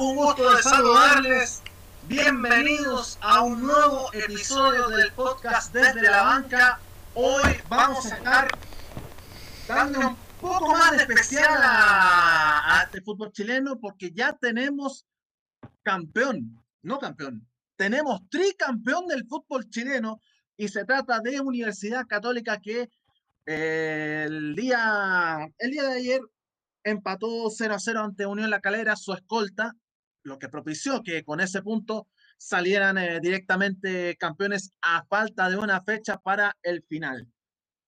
un gusto de saludarles. Bienvenidos a un nuevo episodio del podcast desde la banca. Hoy vamos a estar dando un poco más de especial a, este fútbol chileno porque ya tenemos campeón, no campeón, tenemos tricampeón del fútbol chileno y se trata de Universidad Católica que eh, el, día, el día de ayer empató 0 a 0 ante Unión La Calera, su escolta, lo que propició que con ese punto salieran eh, directamente campeones a falta de una fecha para el final.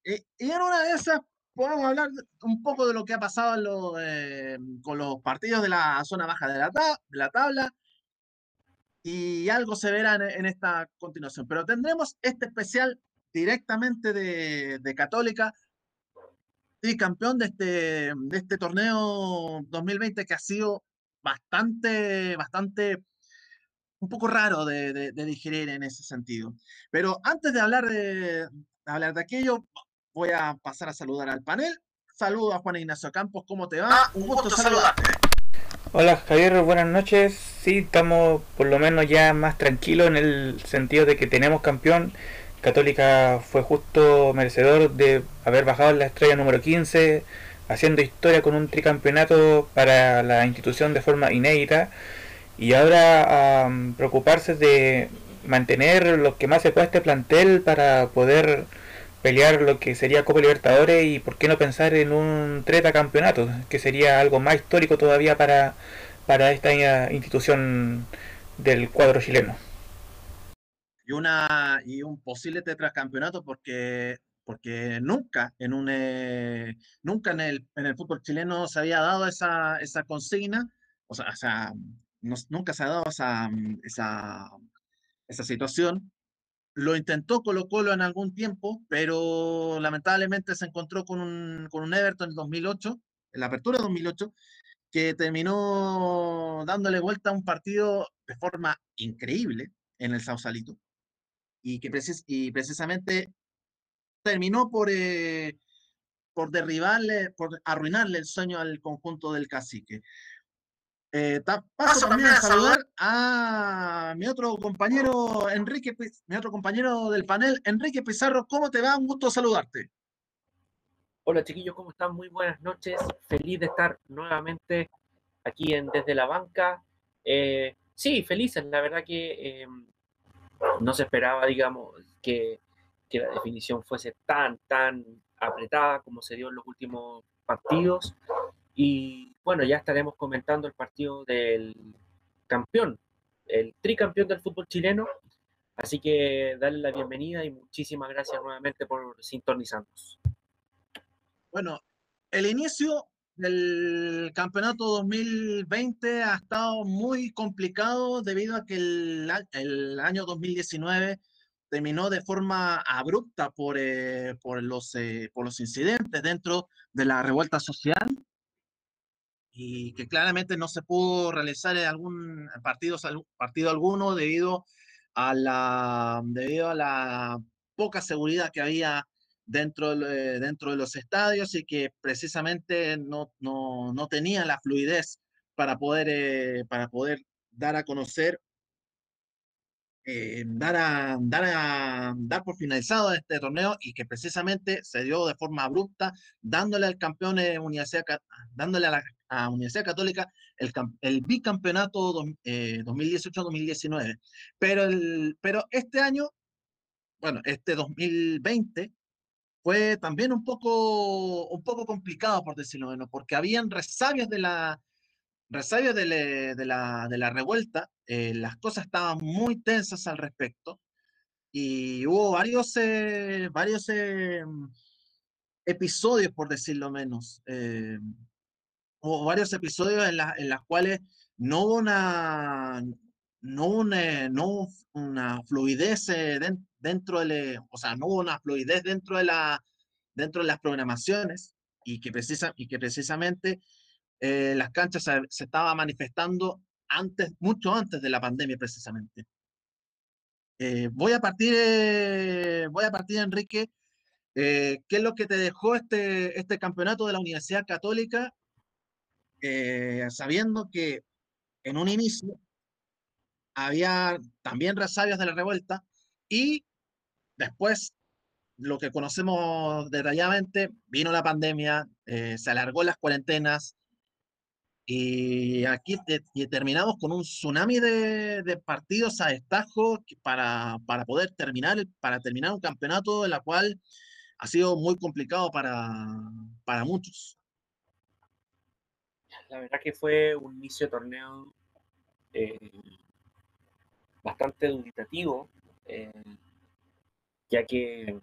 y en una de esas podemos hablar un poco de lo que ha pasado eh, con los partidos de la zona baja de la, la tabla y algo se verá en, esta continuación. Pero tendremos este especial directamente de, de Católica y campeón de este, de este torneo 2020 que ha sido bastante, bastante, un poco raro de, de, digerir en ese sentido. Pero antes de hablar de, hablar de aquello, voy a pasar a saludar al panel. Saludo a Juan Ignacio Campos, ¿cómo te va? Ah, un gusto, saludarte. Hola Javier, buenas noches. Sí, estamos por lo menos ya más tranquilos en el sentido de que tenemos campeón Católica fue justo merecedor de haber bajado la estrella número 15, haciendo historia con un tricampeonato para la institución de forma inédita y ahora preocuparse de mantener lo que más se puede este plantel para poder pelear lo que sería Copa Libertadores y por qué no pensar en un treta campeonato, que sería algo más histórico todavía para, para esta institución del cuadro chileno. Y, una, y un posible tetracampeonato porque, porque nunca, en, un, eh, nunca en, el, en el fútbol chileno se había dado esa, esa consigna, o sea, o sea nunca se ha dado esa, esa, esa situación. Lo intentó Colo Colo en algún tiempo, pero lamentablemente se encontró con un, con un Everton en 2008, en la apertura de 2008, que terminó dándole vuelta a un partido de forma increíble en el Sausalito y que precis y precisamente terminó por, eh, por derribarle, por arruinarle el sueño al conjunto del cacique. Eh, paso, también a saludar a mi otro compañero Enrique, mi otro compañero del panel, Enrique Pizarro. ¿Cómo te va? Un gusto saludarte. Hola chiquillos, ¿cómo están? Muy buenas noches. Feliz de estar nuevamente aquí en Desde la Banca. Eh, sí, felices. La verdad que em, no se esperaba, digamos, que, la definición fuese tan, tan apretada como se dio en los últimos partidos. Y bueno, ya estaremos comentando el partido del campeón, el tricampeón del fútbol chileno. Así que darle la bienvenida y muchísimas gracias nuevamente por sintonizarnos. Bueno, el inicio el campeonato 2020 ha estado muy complicado debido a que el, año 2019 terminó de forma abrupta por, eh, los, eh, por los incidentes dentro de la revuelta social y que claramente no se pudo realizar en algún partido, partido alguno debido a la, debido a la poca seguridad que había dentro, de, dentro de los estadios y que precisamente no, no, no tenía la fluidez para poder, eh, para poder dar a conocer, eh, dar, a, dar, a, dar por finalizado este torneo y que precisamente se dio de forma abrupta, dándole al campeón de Universidad, dándole a la Universidad Católica el, el bicampeonato 2018-2019. Eh, pero, el, pero este año, bueno, este 2020 fue también un poco, un poco complicado, por decirlo menos, porque habían resabios de la, resabios de, la, de la revuelta, eh, las cosas estaban muy tensas al respecto, y hubo varios, eh, varios eh, episodios, por decirlo menos. hubo varios episodios en, la, en los cuales no hubo una, no una, no una fluidez dentro de, o sea, no hubo una fluidez dentro de, la, dentro de las programaciones y que, precisa, y que precisamente eh, las canchas se, se estaba manifestando antes, mucho antes de la pandemia precisamente. Eh, voy a partir, eh, voy a partir, Enrique, ¿qué es lo que te dejó este, este campeonato de la Universidad Católica? sabiendo que en un inicio había también resabios de la revuelta y después lo que conocemos detalladamente, vino la pandemia, se alargó las cuarentenas y aquí terminamos con un tsunami de, partidos a destajo para, para, poder terminar, para terminar un campeonato en la cual ha sido muy complicado para, para muchos. La verdad que fue un inicio de torneo eh, bastante dubitativo, eh, ya que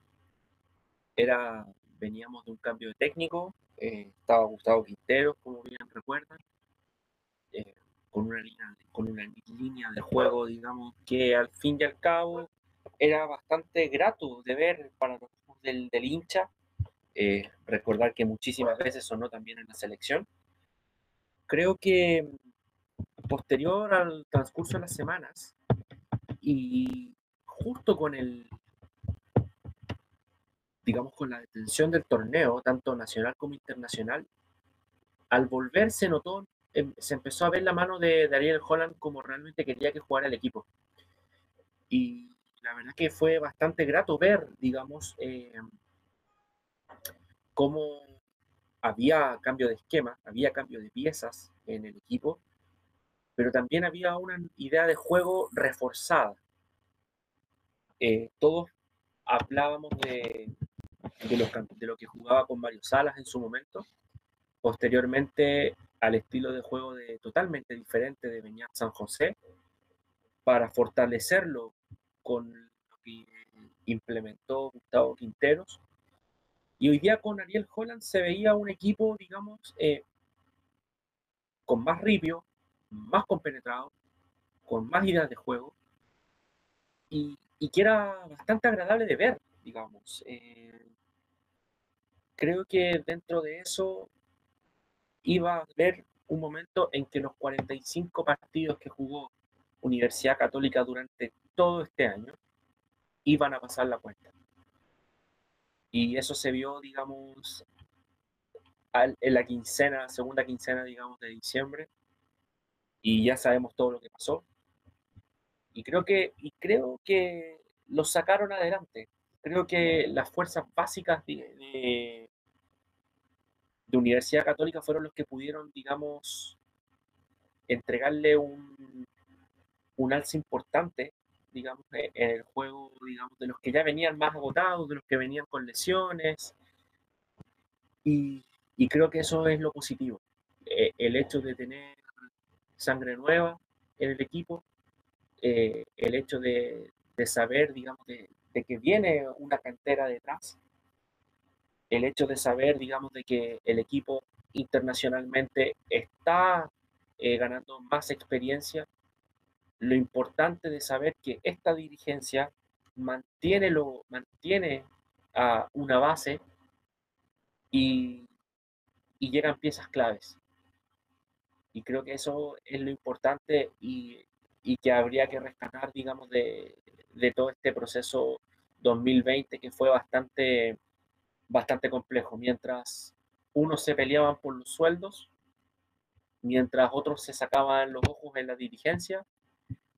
era, veníamos de un cambio técnico, eh, estaba Gustavo Quintero, como bien recuerdan, eh, con, una línea, con una línea de juego, digamos, que al fin y al cabo era bastante grato de ver para los del, del hincha. Eh, recordar que muchísimas veces sonó también en la selección. Creo que posterior al transcurso de las semanas y justo con el digamos, con la detención del torneo, tanto nacional como internacional, al volver se notó, em, se empezó a ver la mano de, Ariel Holland como realmente quería que jugara el equipo. Y la verdad que fue bastante grato ver, digamos, eh, cómo había cambio de esquema, había cambio de piezas en el equipo, pero también había una idea de juego reforzada. Eh, todos hablábamos de, de, lo que jugaba con Mario Salas en su momento. Posteriormente al estilo de juego de, totalmente diferente de Beñat San José, para fortalecerlo con lo que implementó Gustavo Quinteros. Y hoy día con Ariel Holland se veía un equipo, digamos, eh, con más ripio, más compenetrado, con más ideas de juego y, y que era bastante agradable de ver, digamos. Eh, creo que dentro de eso iba a haber un momento en que los 45 partidos que jugó Universidad Católica durante todo este año iban a pasar la cuenta. Y eso se vio, digamos, en la quincena, segunda quincena, digamos, de diciembre. Y ya sabemos todo lo que pasó. Y creo que, y creo que lo sacaron adelante creo que las fuerzas básicas de, Universidad Católica fueron los que pudieron, digamos, entregarle un, un alza importante, digamos, en el juego, digamos, de los que ya venían más agotados, de los que venían con lesiones. Y, y creo que eso es lo positivo. Eh, el hecho de tener sangre nueva en el equipo, eh, el hecho de, de saber, digamos, de, que viene una cantera detrás, el hecho de saber, digamos, de que el equipo internacionalmente está eh, ganando más experiencia, lo importante de saber que esta dirigencia mantiene, lo, mantiene a una base y, y llegan piezas claves. Y creo que eso es lo importante y, y que habría que rescatar, digamos, de, de todo este proceso 2020 que fue bastante, bastante complejo. Mientras unos se peleaban por los sueldos, mientras otros se sacaban los ojos en la dirigencia,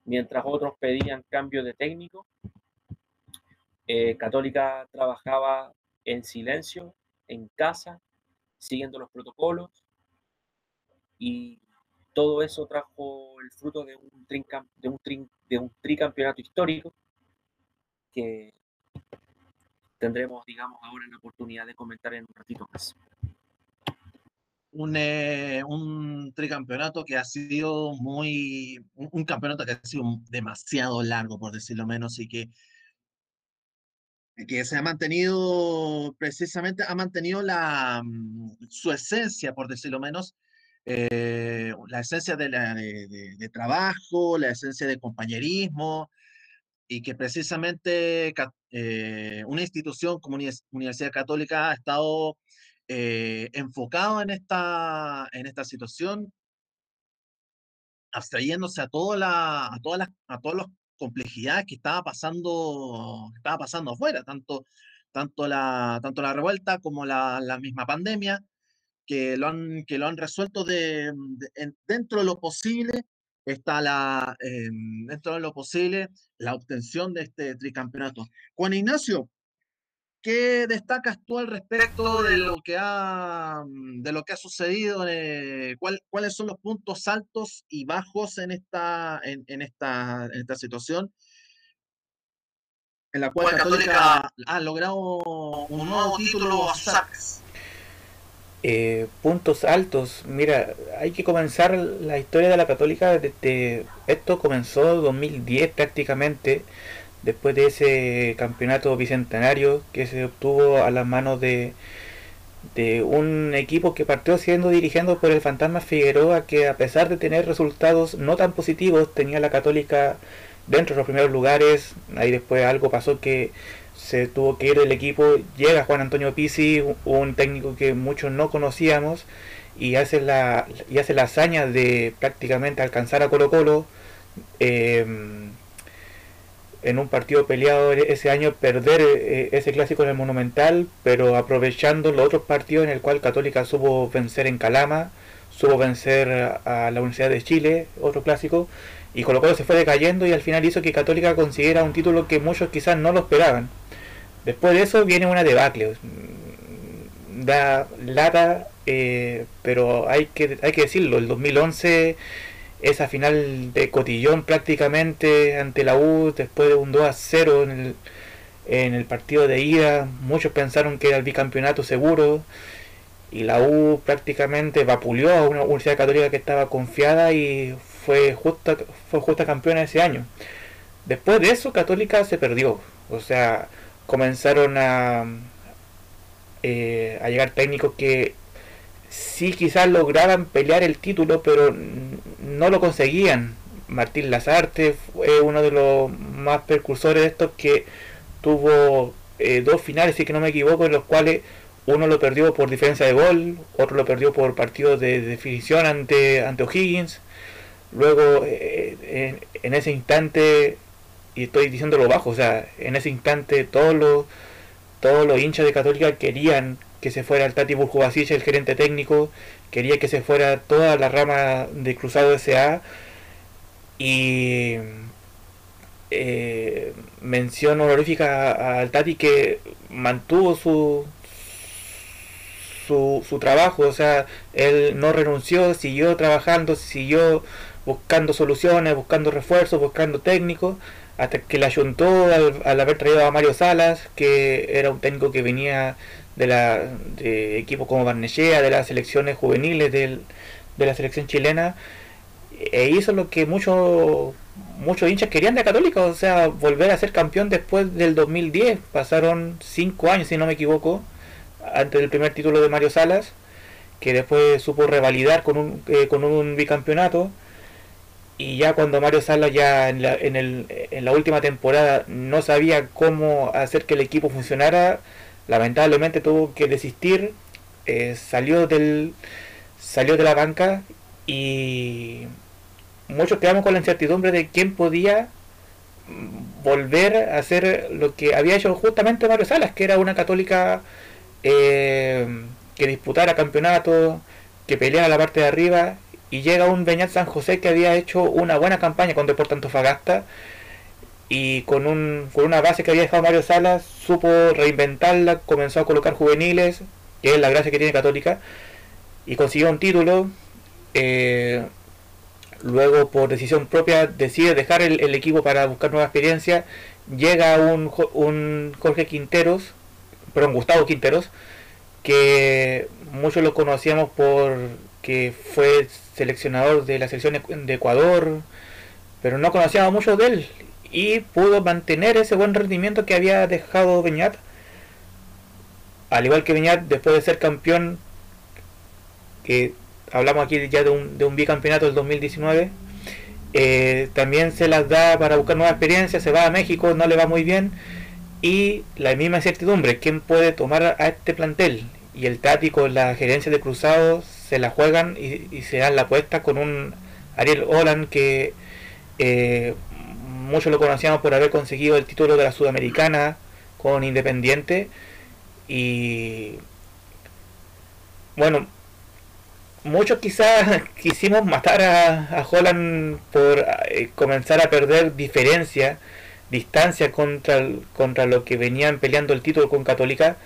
mientras otros pedían cambio de técnico, eh, Católica trabajaba en silencio, en casa, siguiendo los protocolos, y todo eso trajo el fruto de un, de un, de un tricampeonato histórico que tendremos, digamos, ahora la oportunidad de comentar en un ratito más. Un, eh, un tricampeonato que ha sido muy, un, campeonato que ha sido demasiado largo, por decirlo menos, y que, que se ha mantenido, precisamente, ha mantenido la, mm, su esencia, por decirlo menos, eh, la esencia de, la, de, de, trabajo, la esencia de compañerismo, y que precisamente eh, una institución como Universidad Católica ha estado eh, enfocado en esta, en esta situación, abstrayéndose a, toda la, a, todas las, a todas las complejidades que estaba pasando, que estaba pasando afuera, tanto, tanto, la, tanto la revuelta como la, la misma pandemia, que lo han, que lo han resuelto de, dentro de lo posible está la, em, dentro de lo posible la obtención de este tricampeonato. Juan Ignacio, ¿qué destacas tú al respecto de lo que ha, mm, de lo que ha sucedido? Eh, ¿Cuáles son los puntos altos y bajos en esta, en, esta, en esta situación? En la cual Católica, ha logrado un nuevo título a eh, puntos altos. Mira, hay que comenzar la historia de la Católica desde esto comenzó en 2010 prácticamente, después de ese campeonato bicentenario que se obtuvo a las manos de, de un equipo que partió siendo dirigido por el Fantasma Figueroa, que a pesar de tener resultados no tan positivos, tenía la Católica dentro de los primeros lugares. Ahí después algo pasó que se tuvo que ir del equipo, llega Juan Antonio Pizzi, un técnico que muchos no conocíamos, y hace la, y hace la hazaña de prácticamente alcanzar a Colo Colo em, en un partido peleado ese año, perder eh, ese clásico en el Monumental, pero aprovechando los otros partidos en el cual Católica supo vencer en Calama, supo vencer a la Universidad de Chile, otro clásico, y Colo Colo se fue decayendo y al final hizo que Católica consiguiera un título que muchos quizás no lo esperaban. Después de eso viene una debacle. Da lata, eh, pero hay que, hay que decirlo, el 2011, esa final de cotillón prácticamente ante la U, después de un 2 a 0 en el, en el partido de ida, muchos pensaron que era el bicampeonato seguro y la U prácticamente vapuleó a una Universidad Católica que estaba confiada y fue justa, fue justa campeona ese año. Después de eso, Católica se perdió. O sea, comenzaron a, eh, a llegar técnicos que sí quizás lograban pelear el título, pero no lo conseguían. Martín Lazarte fue uno de los más precursores de estos que tuvo eh, dos finales, si que no me equivoco, en los cuales uno lo perdió por diferencia de gol, otro lo perdió por partido de definición ante, ante O'Higgins. Luego, eh, en ese instante, y estoy diciéndolo bajo, o sea, en ese instante todos los, todos los hinchas de Católica querían que se fuera el Tati Burjubasic, el gerente técnico, quería que se fuera toda la rama de Cruzado SA y eh, mención honorífica al Tati que mantuvo su, su, su trabajo, o sea, él no renunció, siguió trabajando, siguió buscando soluciones, buscando refuerzos, buscando técnicos hasta que la ayuntó al, haber traído a Mario Salas, que era un técnico que venía de la de equipos como Barnechea, de las selecciones juveniles del, de la selección chilena, e hizo lo que muchos muchos hinchas querían de Católica, o sea, volver a ser campeón después del 2010. Pasaron cinco años, si no me equivoco, antes del primer título de Mario Salas, que después supo revalidar con un, eh, con un bicampeonato y ya cuando Mario Sala ya en la, en, el, en la última temporada no sabía cómo hacer que el equipo funcionara, lamentablemente tuvo que desistir, eh, salió del salió de la banca y muchos quedamos con la incertidumbre de quién podía volver a hacer lo que había hecho justamente Mario Salas, que era una católica eh, que disputara campeonatos, que peleara la parte de arriba y llega un Beñat San José que había hecho una buena campaña con Deportes Antofagasta y con, un, con una base que había dejado Mario Salas, supo reinventarla, comenzó a colocar juveniles, que es la gracia que tiene Católica, y consiguió un título. Eh, luego, por decisión propia, decide dejar el, equipo para buscar nueva experiencia. Llega un, un Jorge Quinteros, perdón, Gustavo Quinteros, que muchos lo conocíamos por que fue seleccionador de la selección de Ecuador, pero no conocíamos mucho de él y pudo mantener ese buen rendimiento que había dejado Beñat. Al igual que Beñat, después de ser campeón, que hablamos aquí ya de un, de un bicampeonato del 2019, eh, también se las da para buscar nueva experiencia, se va a México, no le va muy bien, y la misma incertidumbre, ¿quién puede tomar a este plantel? Y el Tati con la gerencia de Cruzados se la juegan y, se dan la apuesta con un Ariel Holland que eh, muchos lo conocíamos por haber conseguido el título de la Sudamericana con Independiente y bueno muchos quizás quisimos matar a, a Holland por eh, comenzar a perder diferencia, distancia contra, contra lo que venían peleando el título con Católica,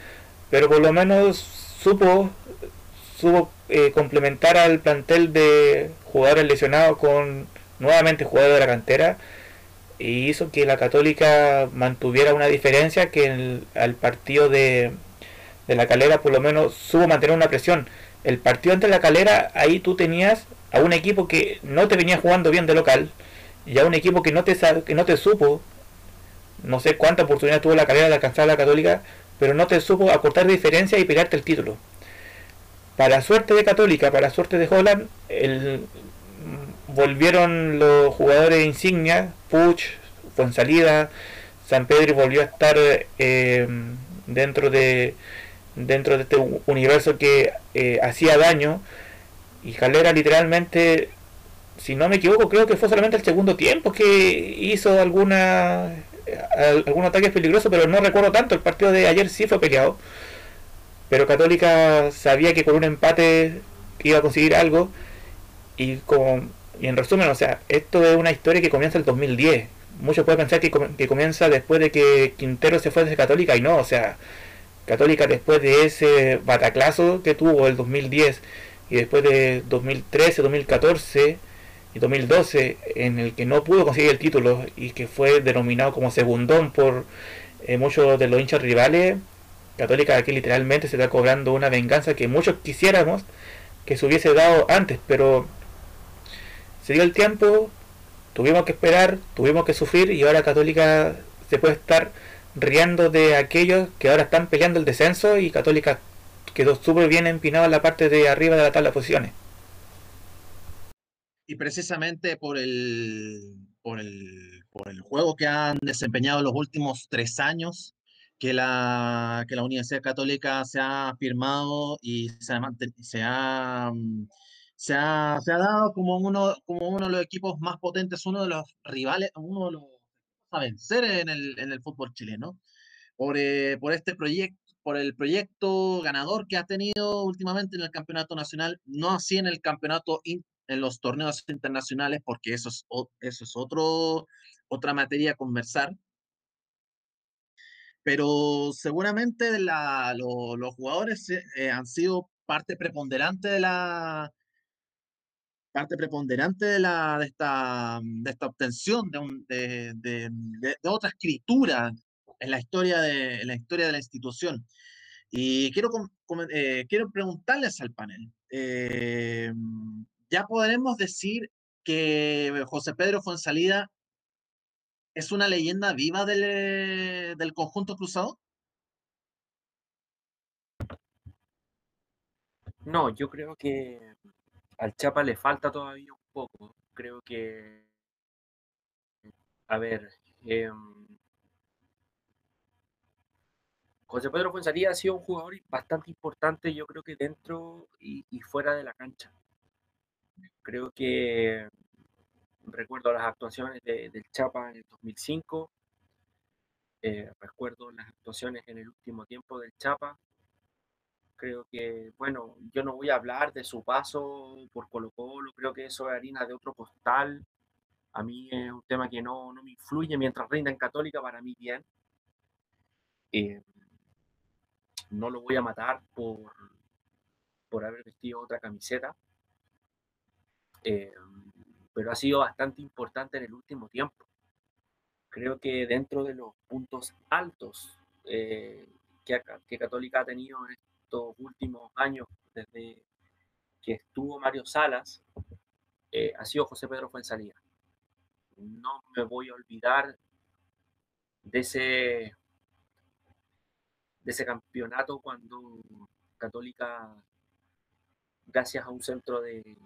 pero por lo menos supo, supo eh, complementar al plantel de jugadores lesionados con nuevamente jugadores de la cantera y hizo que la Católica mantuviera una diferencia que al partido de, de la calera por lo menos supo mantener una presión el partido ante la calera, ahí tú tenías a un equipo que no te venía jugando bien de local y a un equipo que no te, que no te supo, no sé cuánta oportunidad tuvo la calera de alcanzar a la católica, pero no te supo acortar diferencia y pegarte el título. Para suerte de Católica, para suerte de Holland, el, volvieron los jugadores insignia, Puch, Fonsalida, San Pedro volvió a estar eh, dentro de dentro de este universo que eh, hacía daño. Y Calera literalmente, si no me equivoco, creo que fue solamente el segundo tiempo que hizo alguna algún ataque peligroso, pero no recuerdo tanto. El partido de ayer sí fue peleado. Pero Católica sabía que con un empate iba a conseguir algo. Y, como, y en resumen, o sea, esto es una historia que comienza el 2010. Muchos pueden pensar que, que comienza después de que Quintero se fue de Católica y no, o sea, Católica después de ese bataclazo que tuvo el 2010 y después de 2013, 2014 y 2012 en el que no pudo conseguir el título y que fue denominado como segundón por eh, muchos de los hinchas rivales, Católica aquí literalmente se está cobrando una venganza que muchos quisiéramos que se hubiese dado antes, pero se dio el tiempo, tuvimos que esperar, tuvimos que sufrir y ahora Católica se puede estar riendo de aquellos que ahora están peleando el descenso y Católica quedó súper bien empinado en la parte de arriba de la tabla de posiciones. Y precisamente por el, por el, por el juego que han desempeñado los últimos tres años, que la, que la Universidad Católica se ha firmado y se ha, se ha, se ha, se ha dado como uno, como uno de los equipos más potentes, uno de los rivales, uno de los a vencer en el, en el fútbol chileno por, eh, por este proyecto por el proyecto ganador que ha tenido últimamente en el campeonato nacional, no así en el campeonato en los torneos internacionales, porque eso es, eso es otro, otra materia a conversar. Pero seguramente la, los jugadores eh, han sido parte preponderante de la, parte preponderante de, la, de, esta, de esta obtención de, un, de, de, de, otra escritura en la, historia de, en la historia de la institución. Y quiero, eh, quiero preguntarles al panel, eh, ¿ya podremos decir que José Pedro Fonsalida es una leyenda viva del, del conjunto cruzado? No, yo creo que al Chapa le falta todavía un poco. Creo que, a ver, eh, José Pedro Fuensalía ha sido un jugador bastante importante, yo creo que dentro y, fuera de la cancha. Creo que recuerdo las actuaciones del Chapa en el 2005, eh, recuerdo las actuaciones en el último tiempo del Chapa, Creo que, bueno, yo no voy a hablar de su paso por Colo Colo, creo que eso es harina de otro costal. A mí es un tema que no, no me influye mientras rinda en Católica, para mí bien. Eh, no lo voy a matar por, por haber vestido otra camiseta. Eh, pero ha sido bastante importante en el último tiempo. Creo que dentro de los puntos altos eh, que, que, Católica ha tenido en últimos años, desde que estuvo Mario Salas, eh, ha sido José Pedro Fuensalía. No me voy a olvidar de ese, de ese campeonato cuando Católica, gracias a un centro de,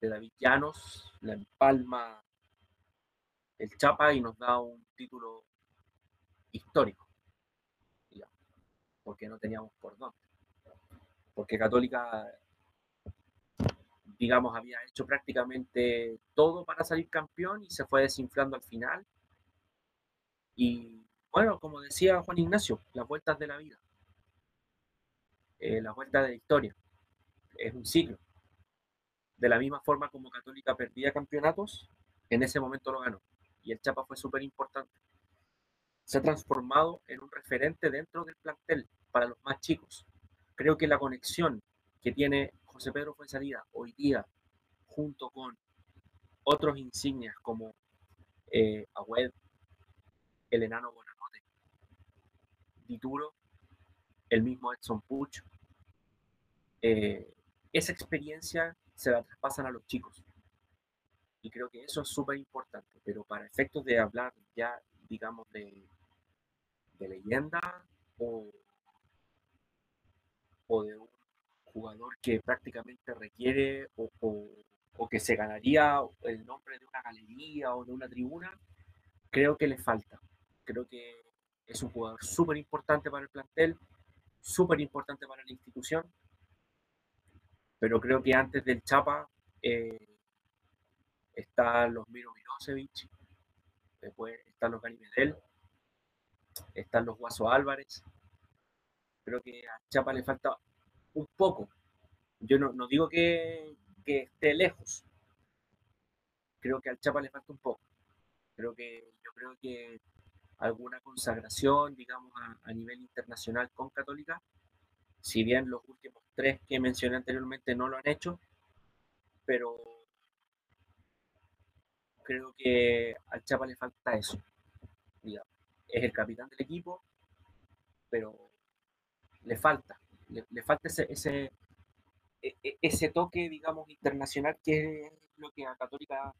de David Llanos, la empalma el Chapa y nos da un título histórico, porque no teníamos por dónde porque Católica, digamos, había hecho prácticamente todo para salir campeón y se fue desinflando al final. Y bueno, como decía Juan Ignacio, las vueltas de la vida, eh, las vueltas de la historia, es un ciclo. De la misma forma como Católica perdía campeonatos, en ese momento lo ganó. Y el Chapa fue súper importante. Se ha transformado en un referente dentro del plantel para los más chicos. Creo que la conexión que tiene José Pedro Fuenzalida hoy día, junto con otros insignias como eh, Agüed, el enano Bonanote, Dituro, el mismo Edson Puch, eh, esa experiencia se la traspasan a los chicos. Y creo que eso es súper importante, pero para efectos de hablar ya, digamos, de, de leyenda o, o de un jugador que prácticamente requiere o, o, que se ganaría el nombre de una galería o de una tribuna, creo que le falta. Creo que es un jugador súper importante para el plantel, súper importante para la institución, pero creo que antes del Chapa eh, están los Miro Mirosevic, después están los Medel, están los Guaso Álvarez. Creo que a Chapa le falta un poco. Yo no, no digo que, que, esté lejos. Creo que al Chapa le falta un poco. Creo que, yo creo que alguna consagración, digamos, a, a nivel internacional con Católica, si bien los últimos tres que mencioné anteriormente no lo han hecho, pero creo que al Chapa le falta eso. Es el capitán del equipo, pero le falta, le, falta ese, ese, e, e, ese toque, digamos, internacional que es lo que a Católica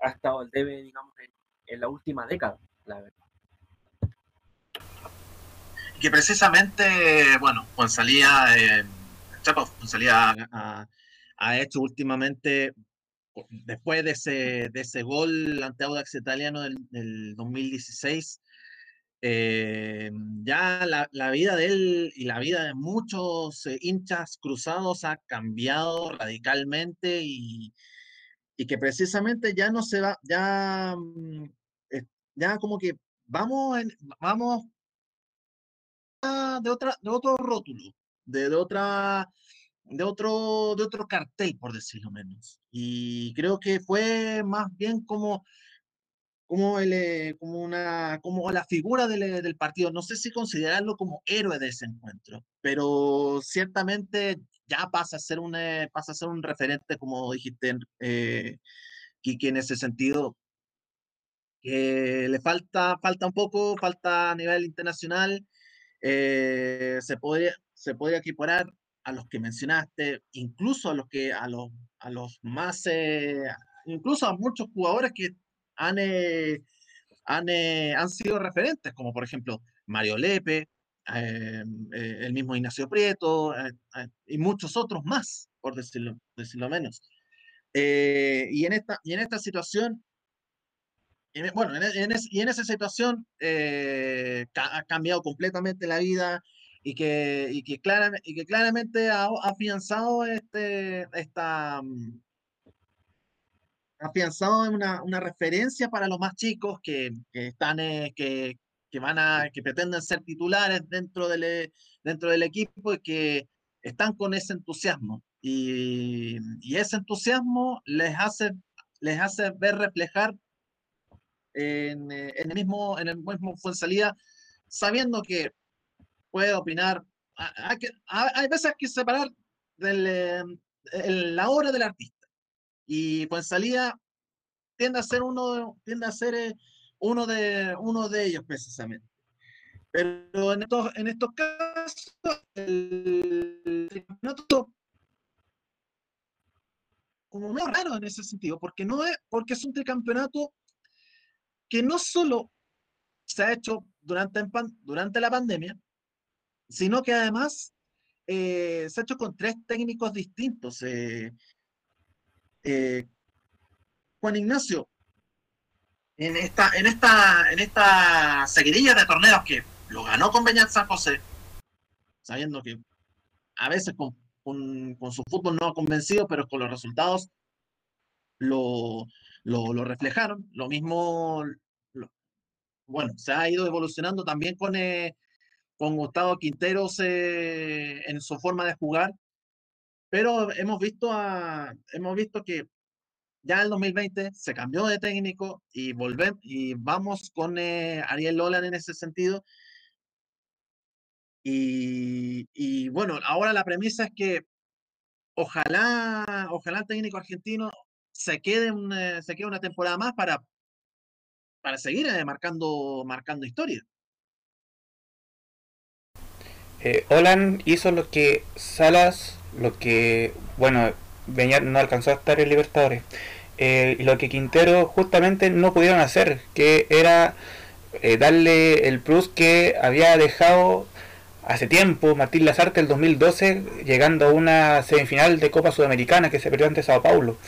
ha estado al debe, digamos, en, la última década, la verdad. Que precisamente, bueno, Juan Salía, eh, Chapa Salía ha, hecho últimamente después de ese, de ese gol ante Audax Italiano del, del 2016, eh, ya la, la, vida de él y la vida de muchos eh, hinchas cruzados ha cambiado radicalmente y, y, que precisamente ya no se va, ya, mm, eh, ya como que vamos, en, vamos de, otra, de otro rótulo, de, de otra de otro, de otro cartel, por decirlo menos. Y creo que fue más bien como, como, el, eh, como, una, como la figura del, eh, del, partido. No sé si considerarlo como héroe de ese encuentro, pero ciertamente ya pasa a ser un, eh, pasa a ser un referente, como dijiste, eh, Kiki, en ese sentido. Que le falta, falta un poco, falta a nivel internacional. Eh, se podría, se podría equiparar a los que mencionaste, incluso a los que a los, a los más, eh, incluso a muchos jugadores que han, eh, han, eh, han, sido referentes, como por ejemplo Mario Lepe, el mismo Ignacio Prieto y muchos otros más, por decirlo, decirlo menos. y, en esta, y en esta situación, bueno, en, en y en esa situación ha cambiado completamente la vida y que, y que, claramente, y que claramente ha afianzado este, esta, mm, afianzado una, una referencia para los más chicos que, que están, eh, que, que, van a, que pretenden ser titulares dentro del, eh, dentro del equipo y que están con ese entusiasmo. Y, y ese entusiasmo les hace, les hace ver reflejar en, eh, en el mismo, en el mismo salida sabiendo que puede opinar. Hay, que, hay veces que separar del, em, la obra del artista. Y salía tiende a ser uno, tiende a ser eh, uno de, uno de ellos precisamente. Pero en estos, en estos casos, el campeonato como medio raro en ese sentido, porque no es, porque es un tricampeonato que no solo se ha hecho durante, la pandemia, sino que además eh, se ha hecho con tres técnicos distintos. Eh, eh, Juan Ignacio, en esta, en esta, en esta seguidilla de torneos que lo ganó con Beñat San José, sabiendo que a veces con, su fútbol no ha convencido, pero con los resultados lo, lo, reflejaron. Lo mismo, bueno, se ha ido evolucionando también con, eh, con Gustavo Quinteros en su forma de jugar, pero hemos visto, a, hemos visto que ya en el 2020 se cambió de técnico y volvemos y vamos con eh, Ariel Lolan en ese sentido. Y, y, bueno, ahora la premisa es que ojalá, ojalá el técnico argentino se quede, se quede una temporada más para, para seguir eh, marcando, marcando historia. Eh, hizo lo que Salas, lo que, bueno, venía, no alcanzó a estar en Libertadores, eh, lo que Quintero justamente no pudieron hacer, que era eh, darle el plus que había dejado hace tiempo Martín Lazarte el 2012, llegando a una semifinal de Copa Sudamericana que se perdió ante Sao Paulo.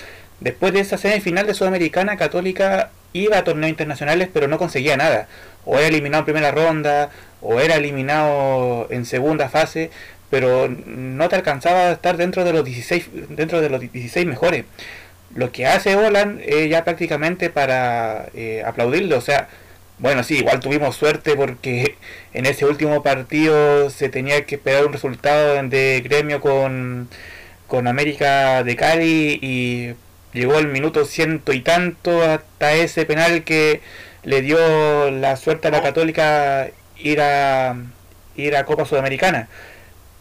Después de esa semifinal de Sudamericana, Católica iba a torneos internacionales, pero no conseguía nada. O era eliminado en primera ronda, o era eliminado en segunda fase, pero no te alcanzaba a estar dentro de los 16, dentro de los 16 mejores. Lo que hace Holland es ya prácticamente para eh, aplaudirle, o sea, bueno, sí, igual tuvimos suerte porque en ese último partido se tenía que esperar un resultado de gremio con, con América de Cali y llegó el minuto ciento y tanto hasta ese penal que le dio la suerte a la Católica ir a ir a Copa Sudamericana.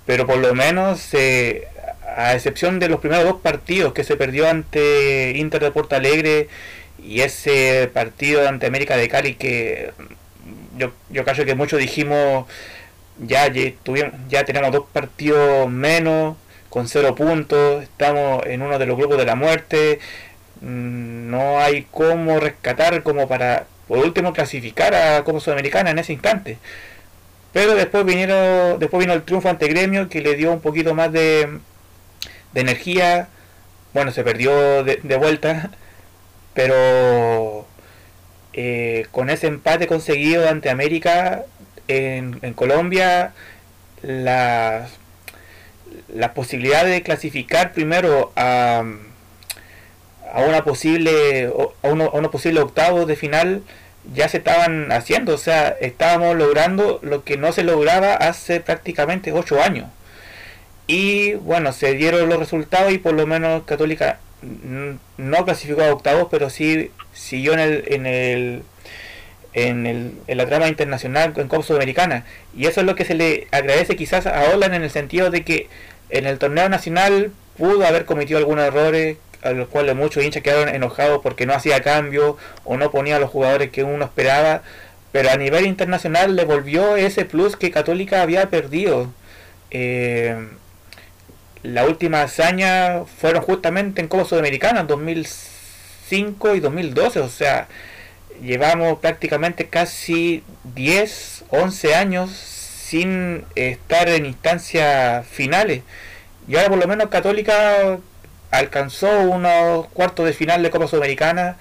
Pero por lo menos, eh, a excepción de los primeros dos partidos que se perdió ante Inter de Porto Alegre y ese partido ante América de Cali que yo, yo creo que muchos dijimos ya, ya, tuvimos, ya tenemos dos partidos menos con cero puntos, estamos en uno de los grupos de la muerte, mm, no hay cómo rescatar como para por último clasificar a Copa Sudamericana en ese instante. Pero después vinieron, después vino el triunfo ante Gremio que le dio un poquito más de, de energía. Bueno, se perdió de, vuelta, pero eh, con ese empate conseguido ante América en, en Colombia, las la posibilidad de clasificar primero a, a una posible a, uno, a unos posibles octavos de final ya se estaban haciendo, o sea, estábamos logrando lo que no se lograba hace prácticamente ocho años. Y bueno, se dieron los resultados y por lo menos Católica no clasificó a octavos, pero sí siguió en el, en el en, el, en la trama internacional en Copa Sudamericana. Y eso es lo que se le agradece quizás a Holland en el sentido de que en el torneo nacional pudo haber cometido algunos errores a los cuales muchos hinchas quedaron enojados porque no hacía cambio o no ponía a los jugadores que uno esperaba. Pero a nivel internacional le volvió ese plus que Católica había perdido. Eh, la última hazaña fueron justamente en Copa Sudamericana en 2005 y 2012. O sea, llevamos prácticamente casi 10, 11 años sin estar en instancias finales. Y ahora por lo menos Católica alcanzó unos cuartos de final de Copa Sudamericana,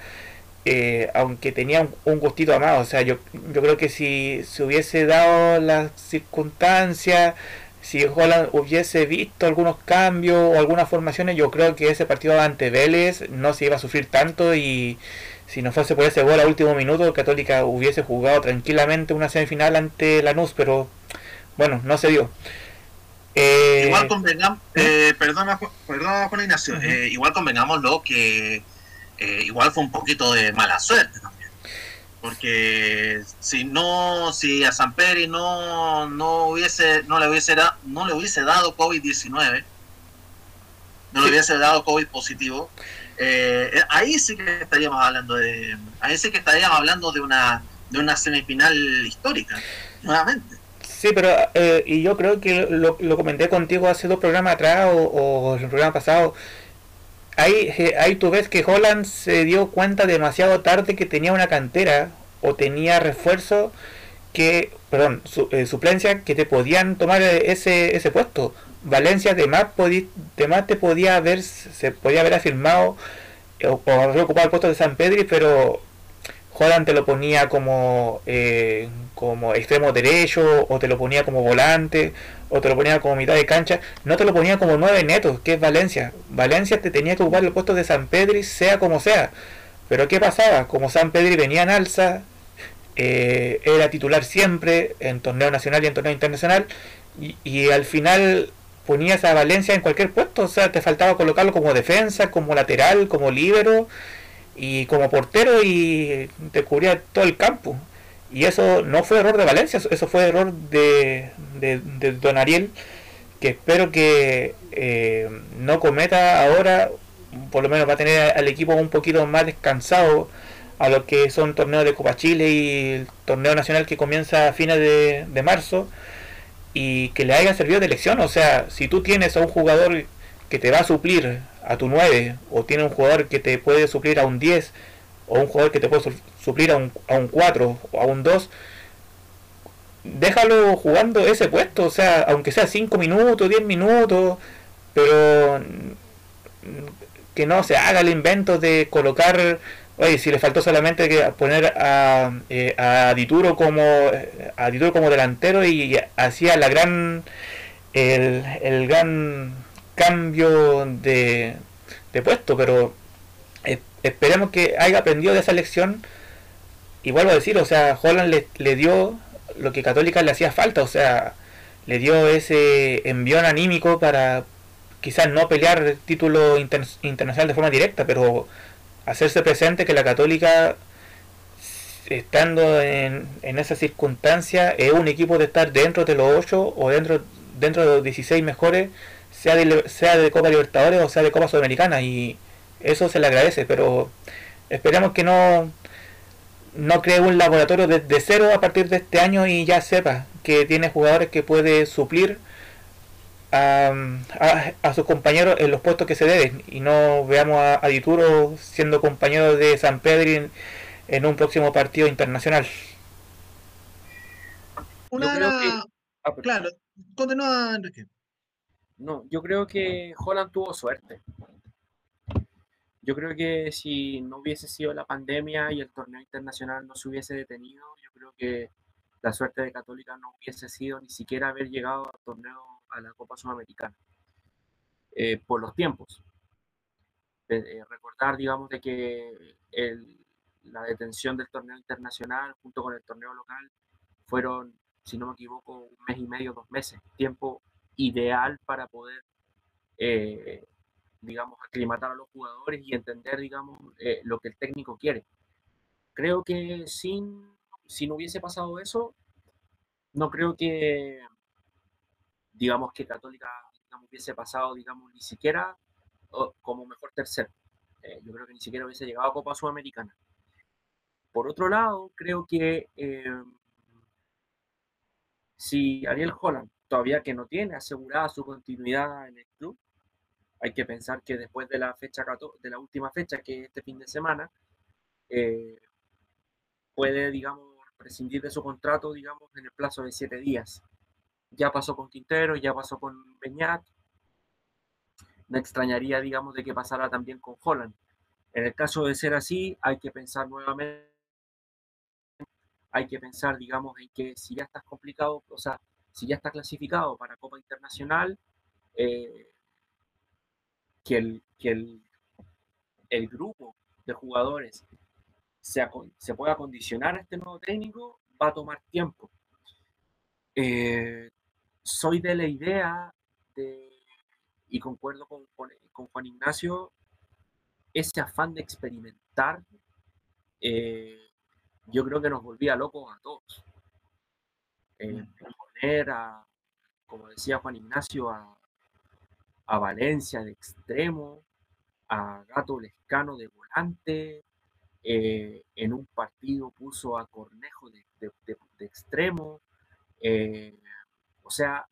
eh, aunque tenía un, gustito amado. O sea, yo, yo creo que si se hubiese dado las circunstancias, si Holland hubiese visto algunos cambios o algunas formaciones, yo creo que ese partido ante Vélez no se iba a sufrir tanto y si no fuese por ese gol a último minuto, Católica hubiese jugado tranquilamente una semifinal ante Lanús, pero bueno, no se dio. Eh, igual convengamos, ¿eh? eh, perdona, perdona Juan Ignacio, eh, igual convengámoslo que igual fue un poquito de mala suerte también. Porque si no, si a San Pedro no, no hubiese, no le hubiese no le hubiese dado COVID-19, no le hubiese dado COVID positivo, eh, ahí sí que estaríamos hablando de ahí sí que estaríamos hablando de una de una semifinal histórica nuevamente. Sí pero eh, y yo creo que lo, comenté contigo hace dos programas atrás o, o el programa pasado. Ahí eh, ahí tú ves que Holland se dio cuenta demasiado tarde que tenía una cantera o tenía refuerzo que perdón su, suplencia que te podían tomar ese ese puesto Valencia además, más te podía haber, se podía haber afirmado eh, o, haber ocupado el puesto de San Pedri, pero Holland te lo ponía como, eh, como extremo derecho, o te lo ponía como volante, o te lo ponía como mitad de cancha, no te lo ponía como nueve netos, que es Valencia. Valencia te tenía que ocupar el puesto de San Pedri, sea como sea. Pero ¿qué pasaba? Como San Pedri venía en alza, eh, era titular siempre en torneo nacional y en torneo internacional, y al final ponías a Valencia en cualquier puesto, o sea, te faltaba colocarlo como defensa, como lateral, como líbero y como portero y te cubría todo el campo. Y eso no fue error de Valencia, eso fue error de, Don Ariel, que espero que eh, no cometa ahora, por lo menos va a tener al equipo un poquito más descansado a lo que son torneos de Copa Chile y el torneo nacional que comienza a fines de marzo y que le haya servido de lección. O sea, si tú tienes a un jugador que te va a suplir a tu 9, o tiene un jugador que te puede suplir a un 10, o un jugador que te puede suplir a un, a un 4 o a un 2, déjalo jugando ese puesto, o sea, aunque sea 5 minutos, 10 minutos, pero que no se haga el invento de colocar Oye, si le faltó solamente que poner a, eh, a Dituro como a Dituro como delantero y, hacía la gran el, el gran cambio de, de puesto, pero esperemos que haya aprendido de esa lección. Y vuelvo a decir, o sea, Holland le, le dio lo que Católica le hacía falta, o sea, le dio ese envión anímico para quizás no pelear título internacional de forma directa, pero hacerse presente que la católica, estando en, en esa circunstancia, es un equipo de estar dentro de los 8 o dentro, dentro de los 16 mejores, sea de, sea de Copa Libertadores o sea de Copa Sudamericana. Y eso se le agradece, pero esperemos que no, no cree un laboratorio desde cero a partir de este año y ya sepa que tiene jugadores que puede suplir a, sus compañeros en los puestos que se deben y no veamos a, Dituro siendo compañero de San Pedro en, un próximo partido internacional. Una, ah, claro, continúa Enrique. No, yo creo que Holland tuvo suerte. Yo creo que si no hubiese sido la pandemia y el torneo internacional no se hubiese detenido, yo creo que la suerte de Católica no hubiese sido ni siquiera haber llegado al torneo a la Copa Sudamericana eh, por los tiempos. Eh, eh, recordar, digamos, de que la detención del torneo internacional junto con el torneo local fueron, si no me equivoco, un mes y medio, dos meses, tiempo ideal para poder, digamos, aclimatar a los jugadores y entender, digamos, lo que el técnico quiere. Creo que sin, si no hubiese pasado eso, no creo que digamos que Católica hubiese pasado, digamos, ni siquiera como mejor tercero. Eh, yo creo que ni siquiera hubiese llegado a Copa Sudamericana. Por otro lado, creo que eh, si Ariel Holland, todavía que no tiene asegurada su continuidad en el club, hay que pensar que después de la fecha de la última fecha, que es este fin de semana, eh, puede, digamos, prescindir de su contrato, digamos, en el plazo de siete días ya pasó con Quintero, ya pasó con Beñat. Me extrañaría, digamos, de que pasara también con Holland. En el caso de ser así, hay que pensar nuevamente, hay que pensar, digamos, en que si ya estás complicado, o sea, si ya estás clasificado para Copa Internacional, eh, que, el, que el, el, grupo de jugadores se, se pueda condicionar a este nuevo técnico va a tomar tiempo. Eh, soy de la idea de, y concuerdo con, Juan Ignacio, ese afán de experimentar, eh, yo creo que nos volvía locos a todos. Eh, mm. poner a, como decía Juan Ignacio, a, Valencia de extremo, a Gato Lescano de volante, eh, en un partido puso a Cornejo de, de extremo, o sea,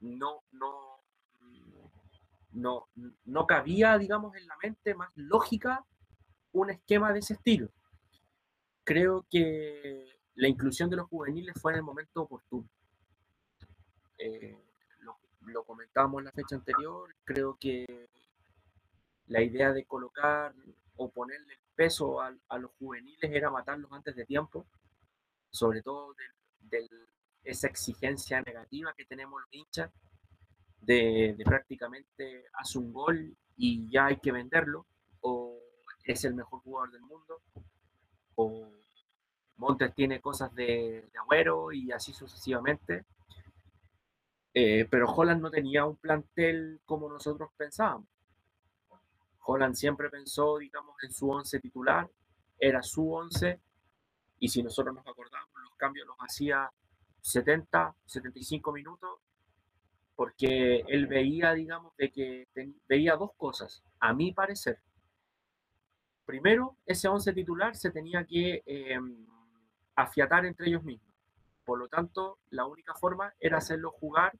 no, no, no, no cabía, digamos, en la mente más lógica un esquema de ese estilo. Creo que la inclusión de los juveniles fue en el momento oportuno. Eh, lo, comentábamos en la fecha anterior, creo que la idea de colocar o ponerle peso a, los juveniles era matarlos antes de tiempo, sobre todo del esa exigencia negativa que tenemos los hinchas de, prácticamente hace un gol y ya hay que venderlo, o es el mejor jugador del mundo, o Montes tiene cosas de, de Agüero y así sucesivamente. Eh, pero Holland no tenía un plantel como nosotros pensábamos. Holland siempre pensó, digamos, en su once titular, era su once, y si nosotros nos acordamos, los cambios los hacía 70, 75 minutos, porque él veía, digamos, de que veía dos cosas, a mi parecer. Primero, ese once titular se tenía que em, afiatar entre ellos mismos. Por lo tanto, la única forma era hacerlos jugar